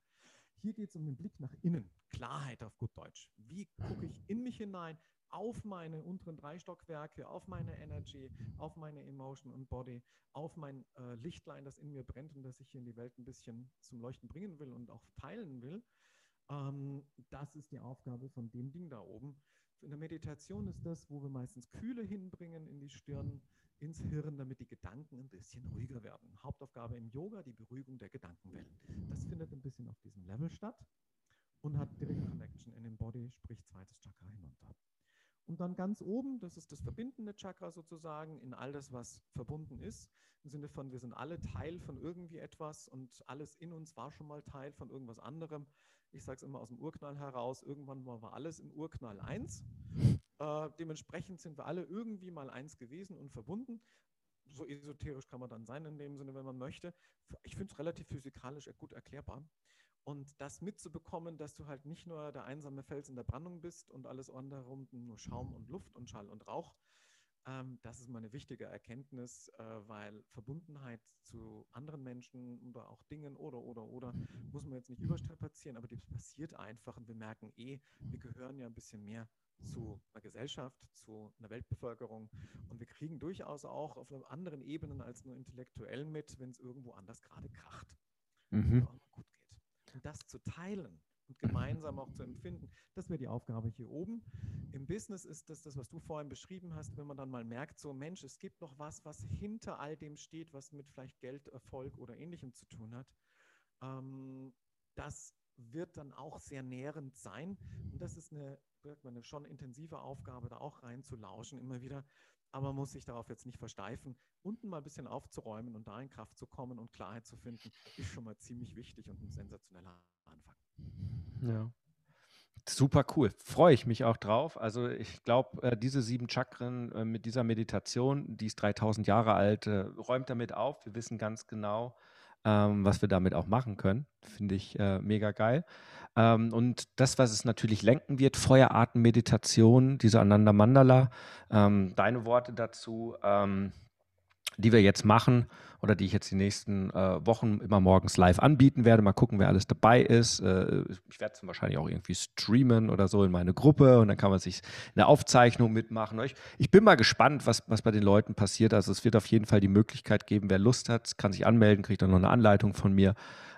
Hier geht es um den Blick nach innen. Klarheit auf gut Deutsch. Wie gucke ich in mich hinein? auf meine unteren drei Stockwerke, auf meine Energy, auf meine Emotion und Body, auf mein äh, Lichtlein, das in mir brennt und das ich hier in die Welt ein bisschen zum Leuchten bringen will und auch teilen will. Ähm, das ist die Aufgabe von dem Ding da oben. In der Meditation ist das, wo wir meistens Kühle hinbringen in die Stirn, ins Hirn, damit die Gedanken ein bisschen ruhiger werden. Hauptaufgabe im Yoga, die Beruhigung der Gedankenwellen. Das findet ein bisschen auf diesem Level statt und hat direkt Connection in den Body, sprich zweites Chakra hinunter. Und dann ganz oben, das ist das verbindende Chakra sozusagen, in all das, was verbunden ist. Im Sinne von, wir sind alle Teil von irgendwie etwas und alles in uns war schon mal Teil von irgendwas anderem. Ich sage es immer aus dem Urknall heraus, irgendwann war alles im Urknall eins. Äh, dementsprechend sind wir alle irgendwie mal eins gewesen und verbunden. So esoterisch kann man dann sein in dem Sinne, wenn man möchte. Ich finde es relativ physikalisch gut erklärbar. Und das mitzubekommen, dass du halt nicht nur der einsame Fels in der Brandung bist und alles andere rum nur Schaum und Luft und Schall und Rauch, ähm, das ist mal eine wichtige Erkenntnis, äh, weil Verbundenheit zu anderen Menschen oder auch Dingen oder, oder, oder, muss man jetzt nicht überstrapazieren, aber das passiert einfach und wir merken eh, wir gehören ja ein bisschen mehr zu einer Gesellschaft, zu einer Weltbevölkerung und wir kriegen durchaus auch auf anderen Ebenen als nur intellektuell mit, wenn es irgendwo anders gerade kracht. Mhm. Gut und das zu teilen und gemeinsam auch zu empfinden, das wäre die Aufgabe hier oben. Im Business ist das das, was du vorhin beschrieben hast, wenn man dann mal merkt, so Mensch, es gibt noch was, was hinter all dem steht, was mit vielleicht Geld, Erfolg oder ähnlichem zu tun hat. Ähm, das wird dann auch sehr nährend sein. Und das ist eine, eine schon intensive Aufgabe, da auch reinzulauschen, immer wieder. Aber man muss sich darauf jetzt nicht versteifen. Unten mal ein bisschen aufzuräumen und da in Kraft zu kommen und Klarheit zu finden, ist schon mal ziemlich wichtig und ein sensationeller Anfang. Ja. Super cool. Freue ich mich auch drauf. Also ich glaube, äh, diese sieben Chakren äh, mit dieser Meditation, die ist 3000 Jahre alt, äh, räumt damit auf. Wir wissen ganz genau, ähm, was wir damit auch machen können. Finde ich äh, mega geil. Ähm, und das, was es natürlich lenken wird, Feuerartenmeditation, diese Ananda Mandala, ähm, deine Worte dazu, ähm, die wir jetzt machen oder die ich jetzt die nächsten äh, Wochen immer morgens live anbieten werde. Mal gucken, wer alles dabei ist. Äh, ich werde es wahrscheinlich auch irgendwie streamen oder so in meine Gruppe und dann kann man sich eine Aufzeichnung mitmachen. Ich, ich bin mal gespannt, was, was bei den Leuten passiert. Also es wird auf jeden Fall die Möglichkeit geben, wer Lust hat, kann sich anmelden, kriegt dann noch eine Anleitung von mir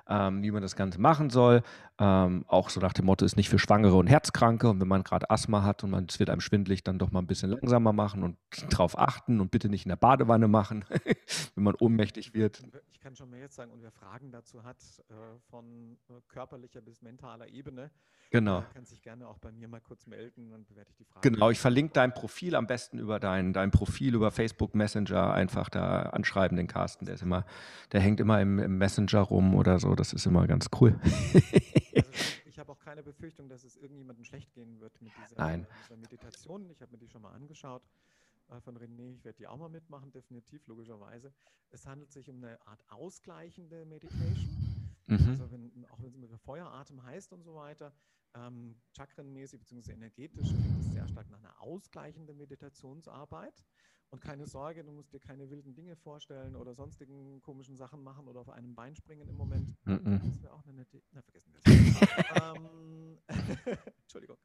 ähm, wie man das Ganze machen soll. Ähm, auch so nach dem Motto ist nicht für Schwangere und Herzkranke. Und wenn man gerade Asthma hat und man, es wird einem schwindlig, dann doch mal ein bisschen langsamer machen und darauf achten und bitte nicht in der Badewanne machen, wenn man ohnmächtig wird. Ich kann schon mehr jetzt sagen, und wer Fragen dazu hat, äh, von äh, körperlicher bis mentaler Ebene, Genau. kann sich gerne auch bei mir mal kurz melden, dann bewerte ich die Frage. Genau, ich verlinke dein Profil am besten über dein, dein Profil, über Facebook Messenger, einfach da anschreiben, den Carsten. Der ist immer, der hängt immer im, im Messenger rum oder so. Das ist immer ganz cool. also ich habe auch keine Befürchtung, dass es irgendjemandem schlecht gehen wird mit dieser, Nein. dieser Meditation. Ich habe mir die schon mal angeschaut äh, von René. Ich werde die auch mal mitmachen, definitiv, logischerweise. Es handelt sich um eine Art ausgleichende Meditation. Mhm. Also wenn, auch wenn es mit Feueratem heißt und so weiter, ähm, chakrenmäßig bzw. energetisch klingt es sehr stark nach einer ausgleichenden Meditationsarbeit. Und keine Sorge, du musst dir keine wilden Dinge vorstellen oder sonstigen komischen Sachen machen oder auf einem Bein springen im Moment. Mhm. Das wäre auch eine nette. Na, vergessen wir es. ähm, Entschuldigung.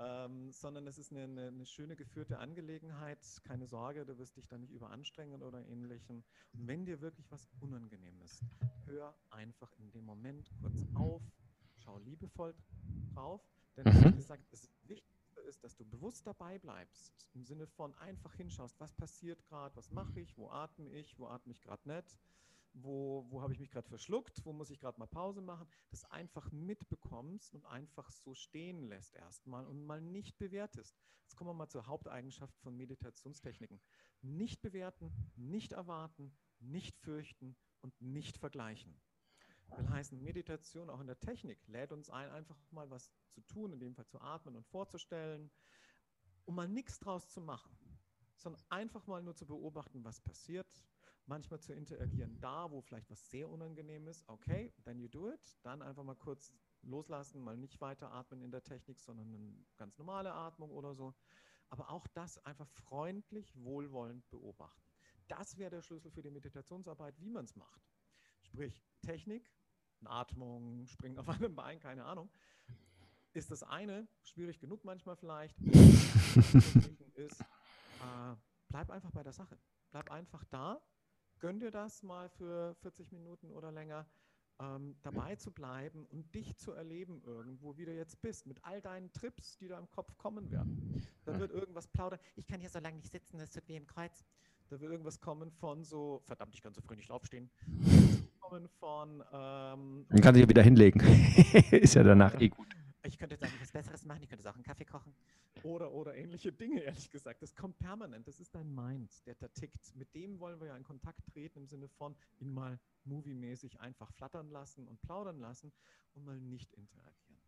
Ähm, sondern es ist eine, eine, eine, schöne geführte Angelegenheit. Keine Sorge, du wirst dich da nicht überanstrengen oder ähnlichem. Und wenn dir wirklich was unangenehm ist, hör einfach in dem Moment kurz auf, schau liebevoll drauf, denn mhm. wie gesagt, das Wichtigste ist, dass du bewusst dabei bleibst, im Sinne von einfach hinschaust, was passiert gerade, was mache ich, wo atme ich, wo atme ich gerade nicht, wo, wo habe ich mich gerade verschluckt, wo muss ich gerade mal Pause machen, das einfach mitbekommst und einfach so stehen lässt erstmal und mal nicht bewertest. Jetzt kommen wir mal zur Haupteigenschaft von Meditationstechniken. Nicht bewerten, nicht erwarten, nicht fürchten und nicht vergleichen. Will heißen, Meditation auch in der Technik lädt uns ein, einfach mal was zu tun, in dem Fall zu atmen und vorzustellen, um mal nichts draus zu machen, sondern einfach mal nur zu beobachten, was passiert, manchmal zu interagieren da, wo vielleicht was sehr unangenehm ist, okay, then you do it, dann einfach mal kurz loslassen, mal nicht weiter atmen in der Technik, sondern eine ganz normale Atmung oder so. Aber auch das einfach freundlich, wohlwollend beobachten. Das wäre der Schlüssel für die Meditationsarbeit, wie man es macht. Sprich, Technik, Atmung, Springen auf einem Bein, keine Ahnung. Ist das eine, schwierig genug manchmal vielleicht. ist, äh, bleib einfach bei der Sache. Bleib einfach da. Gönn dir das mal für 40 Minuten oder länger. Ähm, dabei zu bleiben und dich zu erleben irgendwo, wie du jetzt bist, mit all deinen Trips, die da im Kopf kommen werden. Da wird irgendwas plaudern. Ich kann hier so lange nicht sitzen, das tut weh im Kreuz. Da wird irgendwas kommen von so, verdammt, ich kann so früh nicht aufstehen kommen von. Ähm, Dann kann sich ja wieder hinlegen. ist ja danach eh gut. ich könnte jetzt eigentlich was Besseres machen, ich könnte jetzt auch einen Kaffee kochen. Oder, oder ähnliche Dinge, ehrlich gesagt. Das kommt permanent. Das ist dein Mind, der da tickt. Mit dem wollen wir ja in Kontakt treten im Sinne von ihn mal moviemäßig einfach flattern lassen und plaudern lassen und mal nicht interagieren.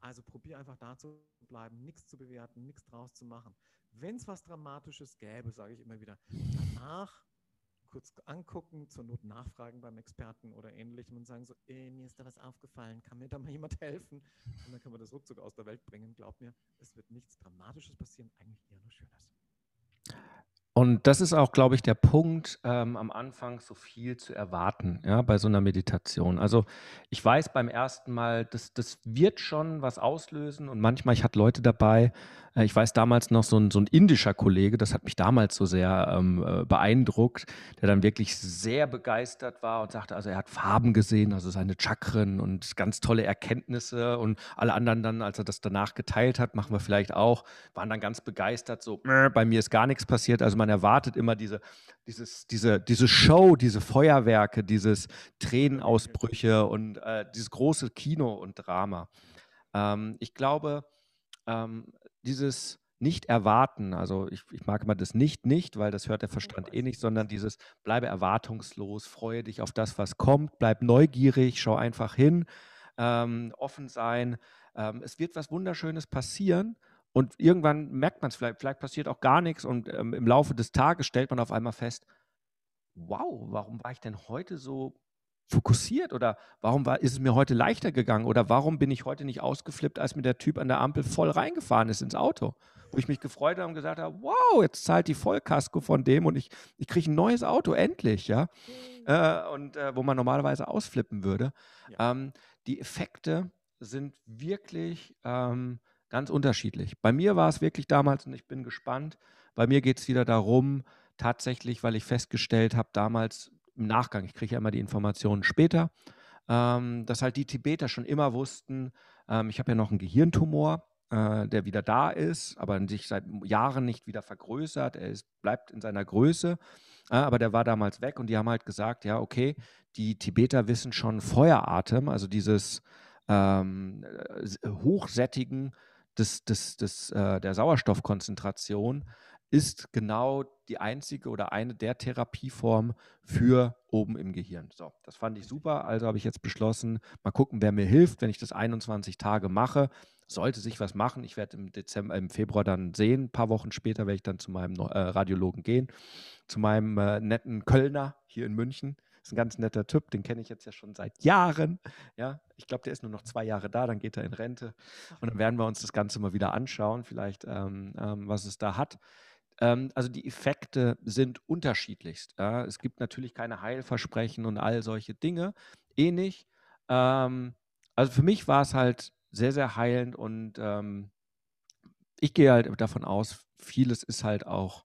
Also probier einfach da zu bleiben, nichts zu bewerten, nichts draus zu machen. Wenn es was Dramatisches gäbe, sage ich immer wieder, danach kurz angucken, zur Not nachfragen beim Experten oder ähnlichem und sagen so, ey, mir ist da was aufgefallen, kann mir da mal jemand helfen? Und dann können wir das ruckzuck aus der Welt bringen. Glaub mir, es wird nichts Dramatisches passieren, eigentlich eher nur Schönes. Und das ist auch, glaube ich, der Punkt, ähm, am Anfang so viel zu erwarten, ja, bei so einer Meditation. Also ich weiß beim ersten Mal, das, das wird schon was auslösen und manchmal, ich hatte Leute dabei, äh, ich weiß damals noch so ein, so ein indischer Kollege, das hat mich damals so sehr ähm, äh, beeindruckt, der dann wirklich sehr begeistert war und sagte, also er hat Farben gesehen, also seine Chakren und ganz tolle Erkenntnisse und alle anderen dann, als er das danach geteilt hat, machen wir vielleicht auch, waren dann ganz begeistert, so, bei mir ist gar nichts passiert, also man man erwartet immer diese, dieses, diese, diese Show, diese Feuerwerke, dieses Tränenausbrüche und äh, dieses große Kino und Drama. Ähm, ich glaube, ähm, dieses Nicht-Erwarten, also ich, ich, mag immer das Nicht, nicht, weil das hört der Verstand eh nicht, sondern dieses bleibe erwartungslos, freue dich auf das, was kommt, bleib neugierig, schau einfach hin, ähm, offen sein. Ähm, es wird was Wunderschönes passieren und irgendwann merkt man es vielleicht, vielleicht passiert auch gar nichts und ähm, im Laufe des Tages stellt man auf einmal fest, wow, warum war ich denn heute so fokussiert oder warum war, ist es mir heute leichter gegangen oder warum bin ich heute nicht ausgeflippt, als mir der Typ an der Ampel voll reingefahren ist ins Auto, wo ich mich gefreut habe und gesagt habe, wow, jetzt zahlt die Vollkasko von dem und ich, ich kriege ein neues Auto, endlich, ja, mhm. äh, und äh, wo man normalerweise ausflippen würde. Ja. Ähm, die Effekte sind wirklich ähm, Ganz unterschiedlich. Bei mir war es wirklich damals, und ich bin gespannt, bei mir geht es wieder darum, tatsächlich, weil ich festgestellt habe, damals im Nachgang, ich kriege ja immer die Informationen später, ähm, dass halt die Tibeter schon immer wussten, ähm, ich habe ja noch einen Gehirntumor, äh, der wieder da ist, aber sich seit Jahren nicht wieder vergrößert. Er ist, bleibt in seiner Größe, äh, aber der war damals weg und die haben halt gesagt, ja, okay, die Tibeter wissen schon Feueratem, also dieses ähm, äh, Hochsättigen des, des, des, äh, der Sauerstoffkonzentration ist genau die einzige oder eine der Therapieformen für oben im Gehirn. So, das fand ich super. Also habe ich jetzt beschlossen, mal gucken, wer mir hilft, wenn ich das 21 Tage mache. Sollte sich was machen. Ich werde im Dezember, im Februar dann sehen. Ein paar Wochen später werde ich dann zu meinem äh, Radiologen gehen, zu meinem äh, netten Kölner hier in München. Ist ein ganz netter Typ, den kenne ich jetzt ja schon seit Jahren. Ja, ich glaube, der ist nur noch zwei Jahre da, dann geht er in Rente. Und dann werden wir uns das Ganze mal wieder anschauen, vielleicht, ähm, ähm, was es da hat. Ähm, also die Effekte sind unterschiedlichst. Ja. Es gibt natürlich keine Heilversprechen und all solche Dinge. Eh nicht. Ähm, also für mich war es halt sehr, sehr heilend und ähm, ich gehe halt davon aus, vieles ist halt auch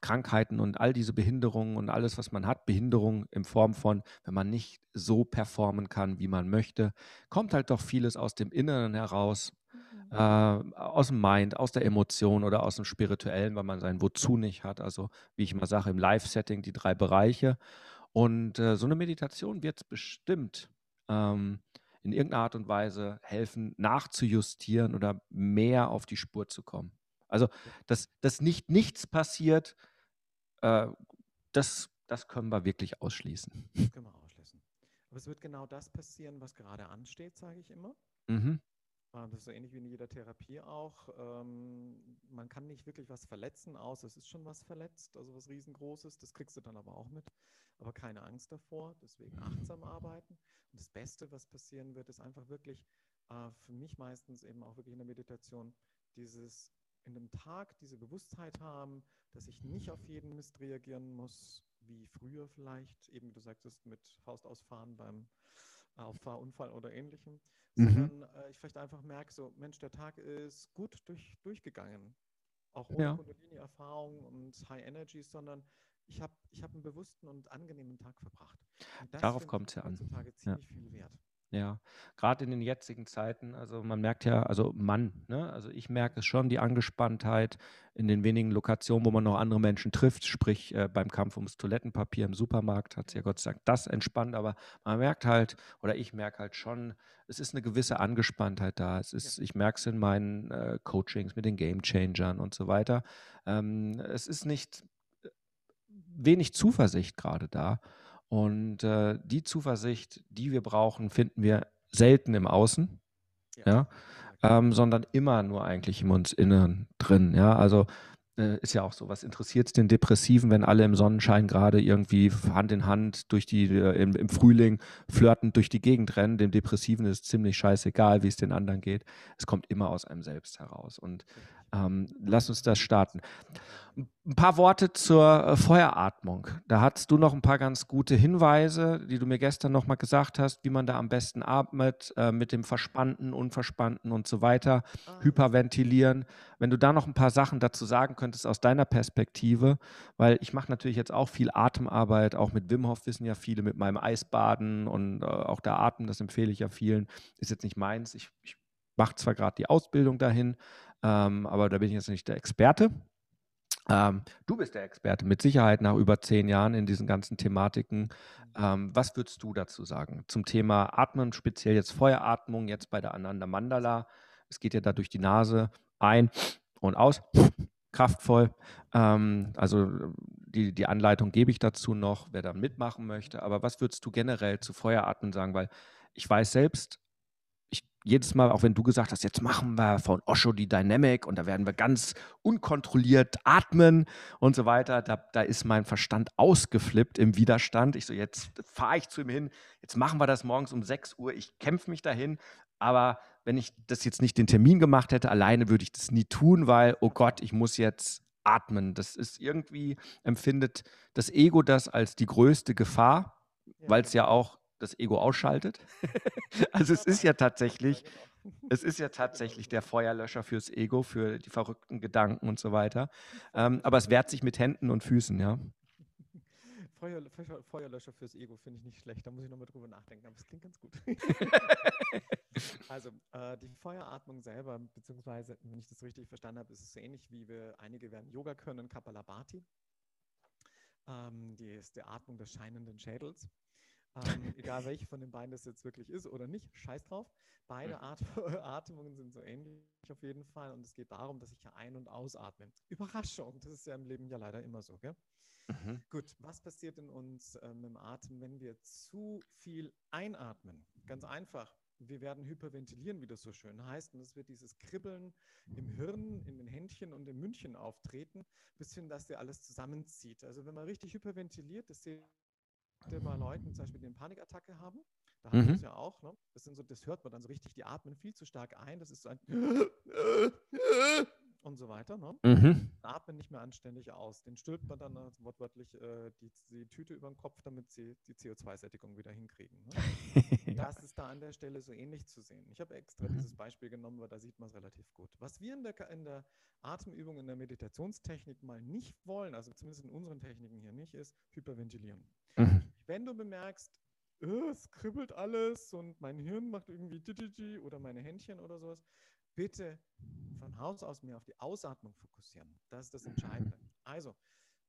Krankheiten und all diese Behinderungen und alles, was man hat, Behinderung in Form von, wenn man nicht so performen kann, wie man möchte, kommt halt doch vieles aus dem Inneren heraus, mhm. äh, aus dem Mind, aus der Emotion oder aus dem Spirituellen, weil man sein Wozu nicht hat. Also, wie ich mal sage, im Live-Setting die drei Bereiche. Und äh, so eine Meditation wird es bestimmt ähm, in irgendeiner Art und Weise helfen, nachzujustieren oder mehr auf die Spur zu kommen. Also, dass, dass nicht nichts passiert, äh, das, das können wir wirklich ausschließen. Das können wir ausschließen. Aber es wird genau das passieren, was gerade ansteht, sage ich immer. Mhm. Ah, das ist so ähnlich wie in jeder Therapie auch. Ähm, man kann nicht wirklich was verletzen, außer es ist schon was verletzt, also was riesengroßes. Das kriegst du dann aber auch mit. Aber keine Angst davor, deswegen achtsam arbeiten. Und das Beste, was passieren wird, ist einfach wirklich äh, für mich meistens eben auch wirklich in der Meditation dieses in dem Tag diese Bewusstheit haben, dass ich nicht auf jeden Mist reagieren muss, wie früher vielleicht, eben du sagtest, mit Faust ausfahren beim Auffahrunfall oder ähnlichem, mhm. sondern äh, ich vielleicht einfach merke, so, Mensch, der Tag ist gut durch, durchgegangen. Auch ohne ja. Kundalini-Erfahrung und High Energy, sondern ich habe ich hab einen bewussten und angenehmen Tag verbracht. Darauf kommt es ja an. Heutzutage ziemlich ja. viel wert. Ja, gerade in den jetzigen Zeiten, also man merkt ja, also Mann, ne? Also ich merke es schon, die Angespanntheit in den wenigen Lokationen, wo man noch andere Menschen trifft, sprich äh, beim Kampf ums Toilettenpapier im Supermarkt hat es ja Gott sei Dank das entspannt, aber man merkt halt, oder ich merke halt schon, es ist eine gewisse Angespanntheit da. Es ist, ich merke es in meinen äh, Coachings mit den Game Changern und so weiter. Ähm, es ist nicht äh, wenig Zuversicht gerade da. Und äh, die Zuversicht, die wir brauchen, finden wir selten im Außen, ja, ja ähm, sondern immer nur eigentlich in uns innen drin. Ja, also äh, ist ja auch so, was interessiert es den Depressiven, wenn alle im Sonnenschein gerade irgendwie Hand in Hand durch die, äh, im, im, Frühling flirtend durch die Gegend rennen. Dem Depressiven ist ziemlich scheißegal, wie es den anderen geht. Es kommt immer aus einem selbst heraus. Und ähm, lass uns das starten. Ein paar Worte zur äh, Feueratmung. Da hattest du noch ein paar ganz gute Hinweise, die du mir gestern noch mal gesagt hast, wie man da am besten atmet, äh, mit dem Verspannten, Unverspannten und so weiter, ah. hyperventilieren. Wenn du da noch ein paar Sachen dazu sagen könntest aus deiner Perspektive, weil ich mache natürlich jetzt auch viel Atemarbeit, auch mit Wim Hof wissen ja viele, mit meinem Eisbaden und äh, auch der Atem, das empfehle ich ja vielen, ist jetzt nicht meins. Ich, ich mache zwar gerade die Ausbildung dahin, ähm, aber da bin ich jetzt nicht der Experte. Ähm, du bist der Experte mit Sicherheit nach über zehn Jahren in diesen ganzen Thematiken. Ähm, was würdest du dazu sagen zum Thema Atmen, speziell jetzt Feueratmung, jetzt bei der Ananda Mandala? Es geht ja da durch die Nase ein und aus, kraftvoll. Ähm, also die, die Anleitung gebe ich dazu noch, wer da mitmachen möchte. Aber was würdest du generell zu Feueratmen sagen? Weil ich weiß selbst, jedes Mal, auch wenn du gesagt hast, jetzt machen wir von Osho die Dynamic und da werden wir ganz unkontrolliert atmen und so weiter, da, da ist mein Verstand ausgeflippt im Widerstand. Ich so, jetzt fahre ich zu ihm hin, jetzt machen wir das morgens um 6 Uhr, ich kämpfe mich dahin, aber wenn ich das jetzt nicht den Termin gemacht hätte, alleine würde ich das nie tun, weil, oh Gott, ich muss jetzt atmen. Das ist irgendwie, empfindet das Ego das als die größte Gefahr, ja. weil es ja auch das Ego ausschaltet. also es ist ja tatsächlich, genau. es ist ja tatsächlich der Feuerlöscher fürs Ego, für die verrückten Gedanken und so weiter. Ähm, aber es wehrt sich mit Händen und Füßen, ja. Feuer, Feuerlöscher fürs Ego finde ich nicht schlecht, da muss ich nochmal drüber nachdenken, aber es klingt ganz gut. also äh, die Feueratmung selber, beziehungsweise, wenn ich das richtig verstanden habe, ist es so ähnlich wie wir, einige werden Yoga können, Kapalabhati. Ähm, die ist die Atmung des scheinenden Schädels. Ähm, egal welche von den beiden das jetzt wirklich ist oder nicht, scheiß drauf. Beide At Atmungen sind so ähnlich auf jeden Fall und es geht darum, dass ich ja ein- und ausatme. Überraschung, das ist ja im Leben ja leider immer so, gell? Mhm. Gut, was passiert in uns ähm, im Atem, wenn wir zu viel einatmen? Ganz einfach. Wir werden hyperventilieren, wie das so schön heißt. Und es wird dieses Kribbeln im Hirn, in den Händchen und im Mündchen auftreten, bis hin, dass dir alles zusammenzieht. Also wenn man richtig hyperventiliert, das seht bei Leuten, zum Beispiel, die eine Panikattacke haben. Da haben mhm. wir es ja auch. Ne? Das, sind so, das hört man dann so richtig, die atmen viel zu stark ein. Das ist so ein und so weiter. Ne? Mhm. Atmen nicht mehr anständig aus. Den stülpt man dann also wortwörtlich äh, die, die, Tüte über den Kopf, damit sie die CO2-Sättigung wieder hinkriegen. Ne? das ist da an der Stelle so ähnlich zu sehen. Ich habe extra mhm. dieses Beispiel genommen, weil da sieht man es relativ gut. Was wir in der, in der Atemübung, in der Meditationstechnik mal nicht wollen, also zumindest in unseren Techniken hier nicht, ist hyperventilieren. Mhm. Wenn du bemerkst, äh, es kribbelt alles und mein Hirn macht irgendwie oder meine Händchen oder sowas, bitte von Haus aus mehr auf die Ausatmung fokussieren. Das ist das Entscheidende. Also,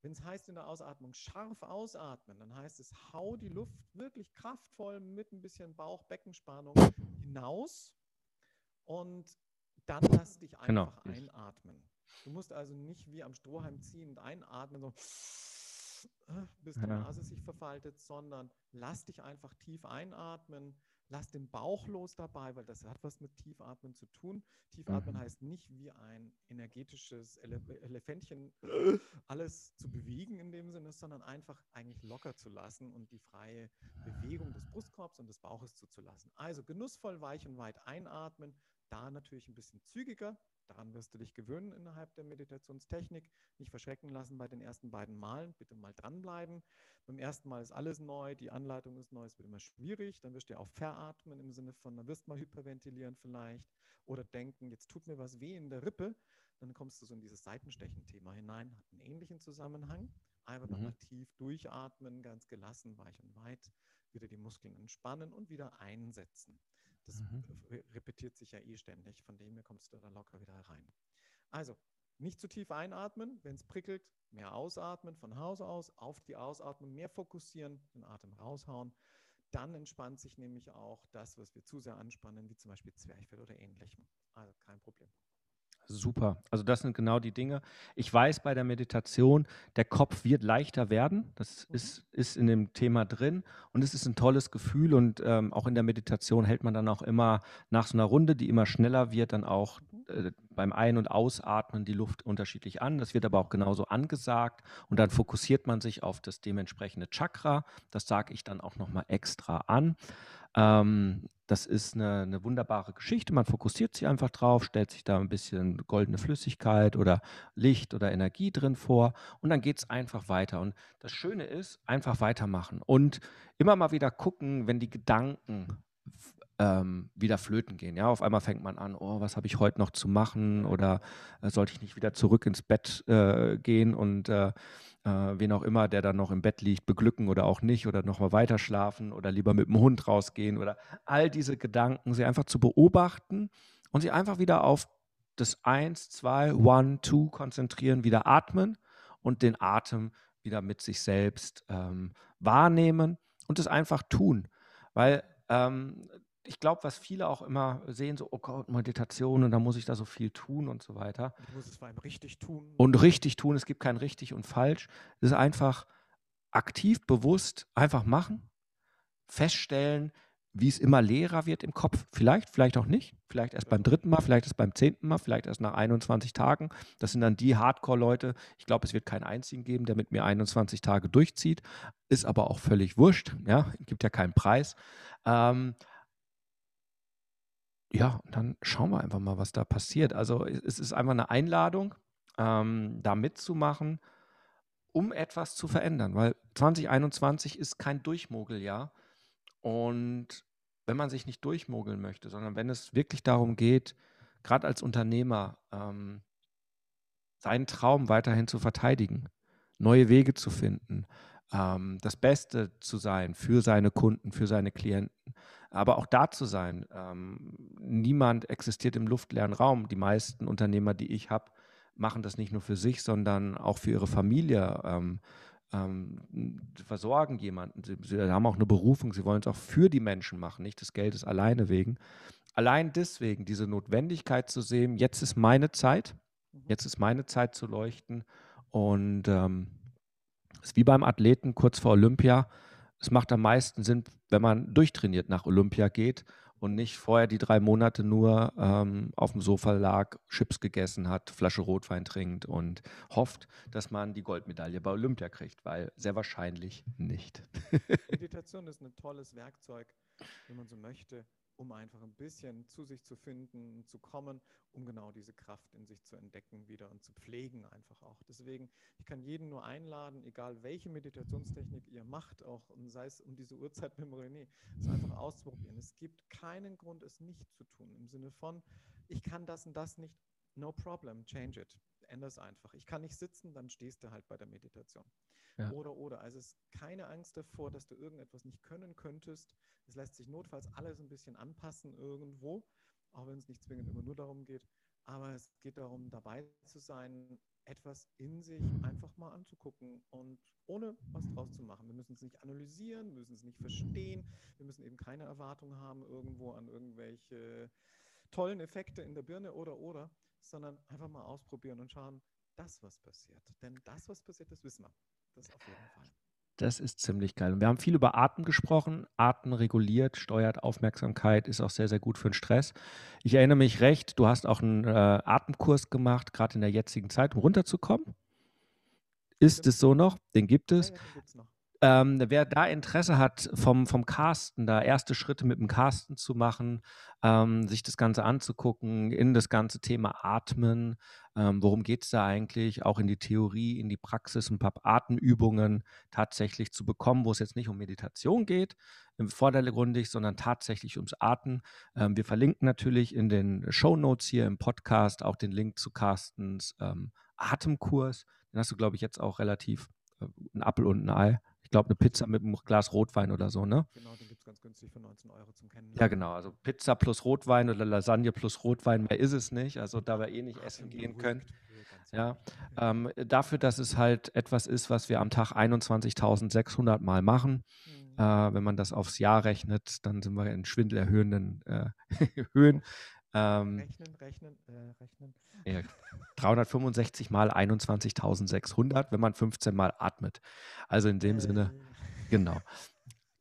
wenn es heißt in der Ausatmung scharf ausatmen, dann heißt es, hau die Luft wirklich kraftvoll mit ein bisschen Bauch-Beckenspannung hinaus und dann lass dich genau. einfach genau. einatmen. Du musst also nicht wie am Strohhalm ziehen und einatmen, so bis die Nase sich verfaltet, sondern lass dich einfach tief einatmen, lass den Bauch los dabei, weil das hat was mit Tiefatmen zu tun. Tiefatmen mhm. heißt nicht wie ein energetisches Ele Elefantchen alles zu bewegen in dem Sinne, sondern einfach eigentlich locker zu lassen und die freie Bewegung des Brustkorbs und des Bauches zuzulassen. Also genussvoll weich und weit einatmen, da natürlich ein bisschen zügiger, Daran wirst du dich gewöhnen innerhalb der Meditationstechnik. Nicht verschrecken lassen bei den ersten beiden Malen. Bitte mal dranbleiben. Beim ersten Mal ist alles neu, die Anleitung ist neu, es wird immer schwierig. Dann wirst du ja auch veratmen im Sinne von, dann wirst du mal hyperventilieren vielleicht. Oder denken, jetzt tut mir was weh in der Rippe. Dann kommst du so in dieses Seitenstechen-Thema hinein. Hat einen ähnlichen Zusammenhang. Einfach mhm. nochmal tief durchatmen, ganz gelassen, weich und weit. wieder die Muskeln entspannen und wieder einsetzen. Das Mhm. re- repetiert sich ja eh ständig, von dem her kommst du da locker wieder rein. Also, nicht zu tief einatmen, wenn es prickelt, mehr ausatmen von Hause aus, auf die Ausatmung mehr fokussieren, den Atem raushauen. Dann entspannt sich nämlich auch das, was wir zu sehr anspannen, wie zum Beispiel Zwerchfell oder ähnlichem. Also kein Problem. Super. Also das sind genau die Dinge. Ich weiß bei der Meditation, der Kopf wird leichter werden. Das Mhm. ist, ist in dem Thema drin und es ist ein tolles Gefühl und ähm, auch in der Meditation hält man dann auch immer nach so einer Runde, die immer schneller wird, dann auch äh, beim Ein- und Ausatmen die Luft unterschiedlich an. Das wird aber auch genauso angesagt und dann fokussiert man sich auf das dementsprechende Chakra. Das sage ich dann auch nochmal extra an. Ähm, das ist eine, eine wunderbare Geschichte. Man fokussiert sich einfach drauf, stellt sich da ein bisschen goldene Flüssigkeit oder Licht oder Energie drin vor und dann geht es einfach weiter. Und das Schöne ist, einfach weitermachen und immer mal wieder gucken, wenn die Gedanken ähm, wieder flöten gehen. Ja, auf einmal fängt man an, oh, was habe ich heute noch zu machen oder äh, sollte ich nicht wieder zurück ins Bett äh, gehen und äh, äh, wen auch immer, der dann noch im Bett liegt, beglücken oder auch nicht oder nochmal weiter schlafen oder lieber mit dem Hund rausgehen oder all diese Gedanken, sie einfach zu beobachten und sie einfach wieder auf das Eins, Zwei, One, Two konzentrieren, wieder atmen und den Atem wieder mit sich selbst ähm, wahrnehmen und es einfach tun. Weil ähm, ich glaube, was viele auch immer sehen, so, oh Gott, Meditation und da muss ich da so viel tun und so weiter. Und ich muss es vor allem richtig tun. Und richtig tun, es gibt kein richtig und falsch. Es ist einfach aktiv, bewusst, einfach machen, feststellen, wie es immer leerer wird im Kopf. Vielleicht, vielleicht auch nicht. Vielleicht erst beim dritten Mal, vielleicht erst beim zehnten Mal, vielleicht erst nach 21 Tagen. Das sind dann die Hardcore-Leute. Ich glaube, es wird keinen einzigen geben, der mit mir 21 Tage durchzieht. Ist aber auch völlig wurscht. Ja, gibt ja keinen Preis. Ähm, ja, dann schauen wir einfach mal, was da passiert. Also es es ist einfach eine Einladung, ähm, da mitzumachen, um etwas zu verändern, weil 2021 ist kein Durchmogeljahr. Und wenn man sich nicht durchmogeln möchte, sondern wenn es wirklich darum geht, gerade als Unternehmer, ähm, seinen Traum weiterhin zu verteidigen, neue Wege zu finden, ähm, das Beste zu sein für seine Kunden, für seine Klienten, aber auch da zu sein. Ähm, niemand existiert im luftleeren Raum. Die meisten Unternehmer, die ich habe, machen das nicht nur für sich, sondern auch für ihre Familie. Ähm, ähm, versorgen jemanden. Sie, sie haben auch eine Berufung, sie wollen es auch für die Menschen machen, nicht des Geldes alleine wegen. Allein deswegen diese Notwendigkeit zu sehen, jetzt ist meine Zeit, Mhm. jetzt ist meine Zeit zu leuchten und ähm, ist wie beim Athleten kurz vor Olympia. Es macht am meisten Sinn, wenn man durchtrainiert nach Olympia geht und nicht vorher die drei Monate nur ähm, auf dem Sofa lag, Chips gegessen hat, Flasche Rotwein trinkt und hofft, dass man die Goldmedaille bei Olympia kriegt, weil sehr wahrscheinlich nicht. Meditation ist ein tolles Werkzeug, wenn man so möchte, um einfach ein bisschen zu sich zu finden, zu kommen, um genau diese Kraft in sich zu entdecken wieder und zu pflegen einfach auch. Deswegen, ich kann jeden nur einladen, egal welche Meditationstechnik ihr macht, auch und sei es um diese Uhrzeit mit René, es einfach auszuprobieren. Es gibt keinen Grund, es nicht zu tun, im Sinne von, ich kann das und das nicht, no problem, change it. Änder es einfach. Ich kann nicht sitzen, dann stehst du halt bei der Meditation. Ja. Oder, oder. Also es ist keine Angst davor, dass du irgendetwas nicht können könntest. Es lässt sich notfalls alles ein bisschen anpassen irgendwo, auch wenn es nicht zwingend immer nur darum geht. Aber es geht darum, dabei zu sein, etwas in sich einfach mal anzugucken und ohne was draus zu machen. Wir müssen es nicht analysieren, wir müssen es nicht verstehen, wir müssen eben keine Erwartung haben irgendwo an irgendwelche tollen Effekte in der Birne oder oder, sondern einfach mal ausprobieren und schauen, das, was passiert. Denn das, was passiert, das wissen wir. Das auf jeden Fall. Das ist ziemlich geil. Und wir haben viel über Atem gesprochen. Atem reguliert, steuert Aufmerksamkeit, ist auch sehr, sehr gut für den Stress. Ich erinnere mich recht, du hast auch einen äh, Atemkurs gemacht, gerade in der jetzigen Zeit, um runterzukommen. Ist es so noch? Den gibt es. Ja, ja. Ähm, wer da Interesse hat, vom, vom Casten, da erste Schritte mit dem Casten zu machen, ähm, sich das Ganze anzugucken, in das ganze Thema Atmen, ähm, worum geht es da eigentlich, auch in die Theorie, in die Praxis, ein paar Atemübungen tatsächlich zu bekommen, wo es jetzt nicht um Meditation geht, im vordergründig, sondern tatsächlich ums Atmen. Ähm, wir verlinken natürlich in den Show Notes hier im Podcast auch den Link zu Carstens ähm, Atemkurs. Den hast du, glaube ich, jetzt auch relativ äh, ein Apfel und ein Ei. Ich glaube, eine Pizza mit einem Glas Rotwein oder so, ne? Genau, den gibt es ganz günstig für 19 Euro zum Kennen. Ja, genau. Also Pizza plus Rotwein oder Lasagne plus Rotwein, mehr ist es nicht. Also da wir eh nicht essen gehen können. Ja, ähm, dafür, dass es halt etwas ist, was wir am Tag 21.600 Mal machen. Mhm. Äh, wenn man das aufs Jahr rechnet, dann sind wir in schwindelerhöhenden äh, Höhen. Ähm, rechnen, rechnen, äh, rechnen. Ja, 365 mal 21.600, wenn man 15 mal atmet. Also in dem Sinne, äh. genau.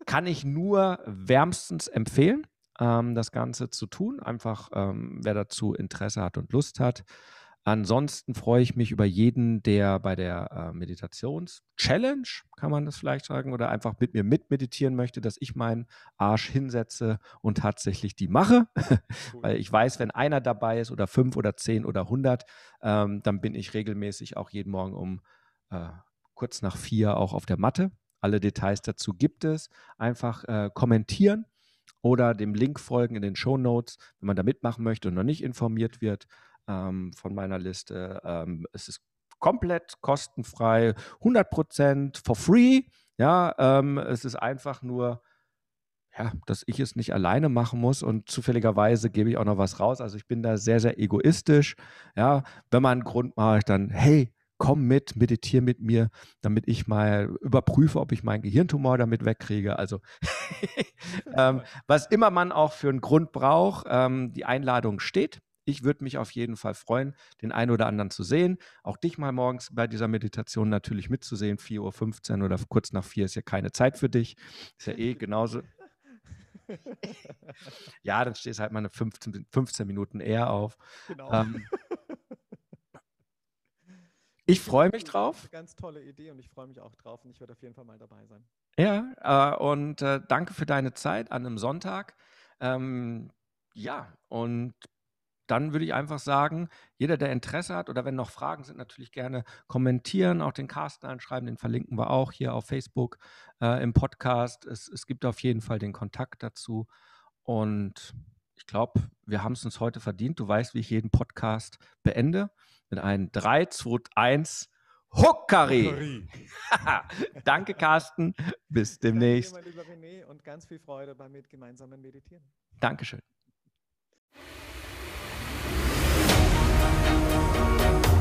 Kann ich nur wärmstens empfehlen, ähm, das Ganze zu tun. Einfach, ähm, wer dazu Interesse hat und Lust hat. Ansonsten freue ich mich über jeden, der bei der äh, Meditations-Challenge, kann man das vielleicht sagen, oder einfach mit mir mitmeditieren möchte, dass ich meinen Arsch hinsetze und tatsächlich die mache. Cool. Weil ich weiß, wenn einer dabei ist oder fünf oder zehn oder hundert, ähm, dann bin ich regelmäßig auch jeden Morgen um äh, kurz nach vier auch auf der Matte. Alle Details dazu gibt es. Einfach äh, kommentieren oder dem Link folgen in den Show Notes, wenn man da mitmachen möchte und noch nicht informiert wird ähm, von meiner Liste. Ähm, es ist komplett kostenfrei, 100% for free. Ja, ähm, es ist einfach nur, ja, dass ich es nicht alleine machen muss und zufälligerweise gebe ich auch noch was raus. Also ich bin da sehr, sehr egoistisch. Ja, wenn man einen Grund mache, dann, hey, komm mit, meditiere mit mir, damit ich mal überprüfe, ob ich meinen Gehirntumor damit wegkriege. Also ähm, was immer man auch für einen Grund braucht, ähm, die Einladung steht. Ich würde mich auf jeden Fall freuen, den einen oder anderen zu sehen. Auch dich mal morgens bei dieser Meditation natürlich mitzusehen. 4.15 Uhr oder kurz nach 4 ist ja keine Zeit für dich. Ist ja eh genauso. ja, dann stehst du halt mal eine 15, 15 Minuten eher auf. Genau. Ähm, ich freue mich drauf. Ganz tolle Idee und ich freue mich auch drauf und ich werde auf jeden Fall mal dabei sein. Ja, äh, und äh, danke für deine Zeit an einem Sonntag. Ähm, ja, und dann würde ich einfach sagen, jeder, der Interesse hat oder wenn noch Fragen sind, natürlich gerne kommentieren, auch den Carsten anschreiben, den verlinken wir auch hier auf Facebook äh, im Podcast. Es, es gibt auf jeden Fall den Kontakt dazu. Und ich glaube, wir haben es uns heute verdient. Du weißt, wie ich jeden Podcast beende. Mit einem 3, 2, 1. Huckari! Danke, Carsten. Bis demnächst. Danke, mein lieber René, und ganz viel Freude beim gemeinsamen Meditieren. Dankeschön.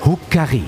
Hukari.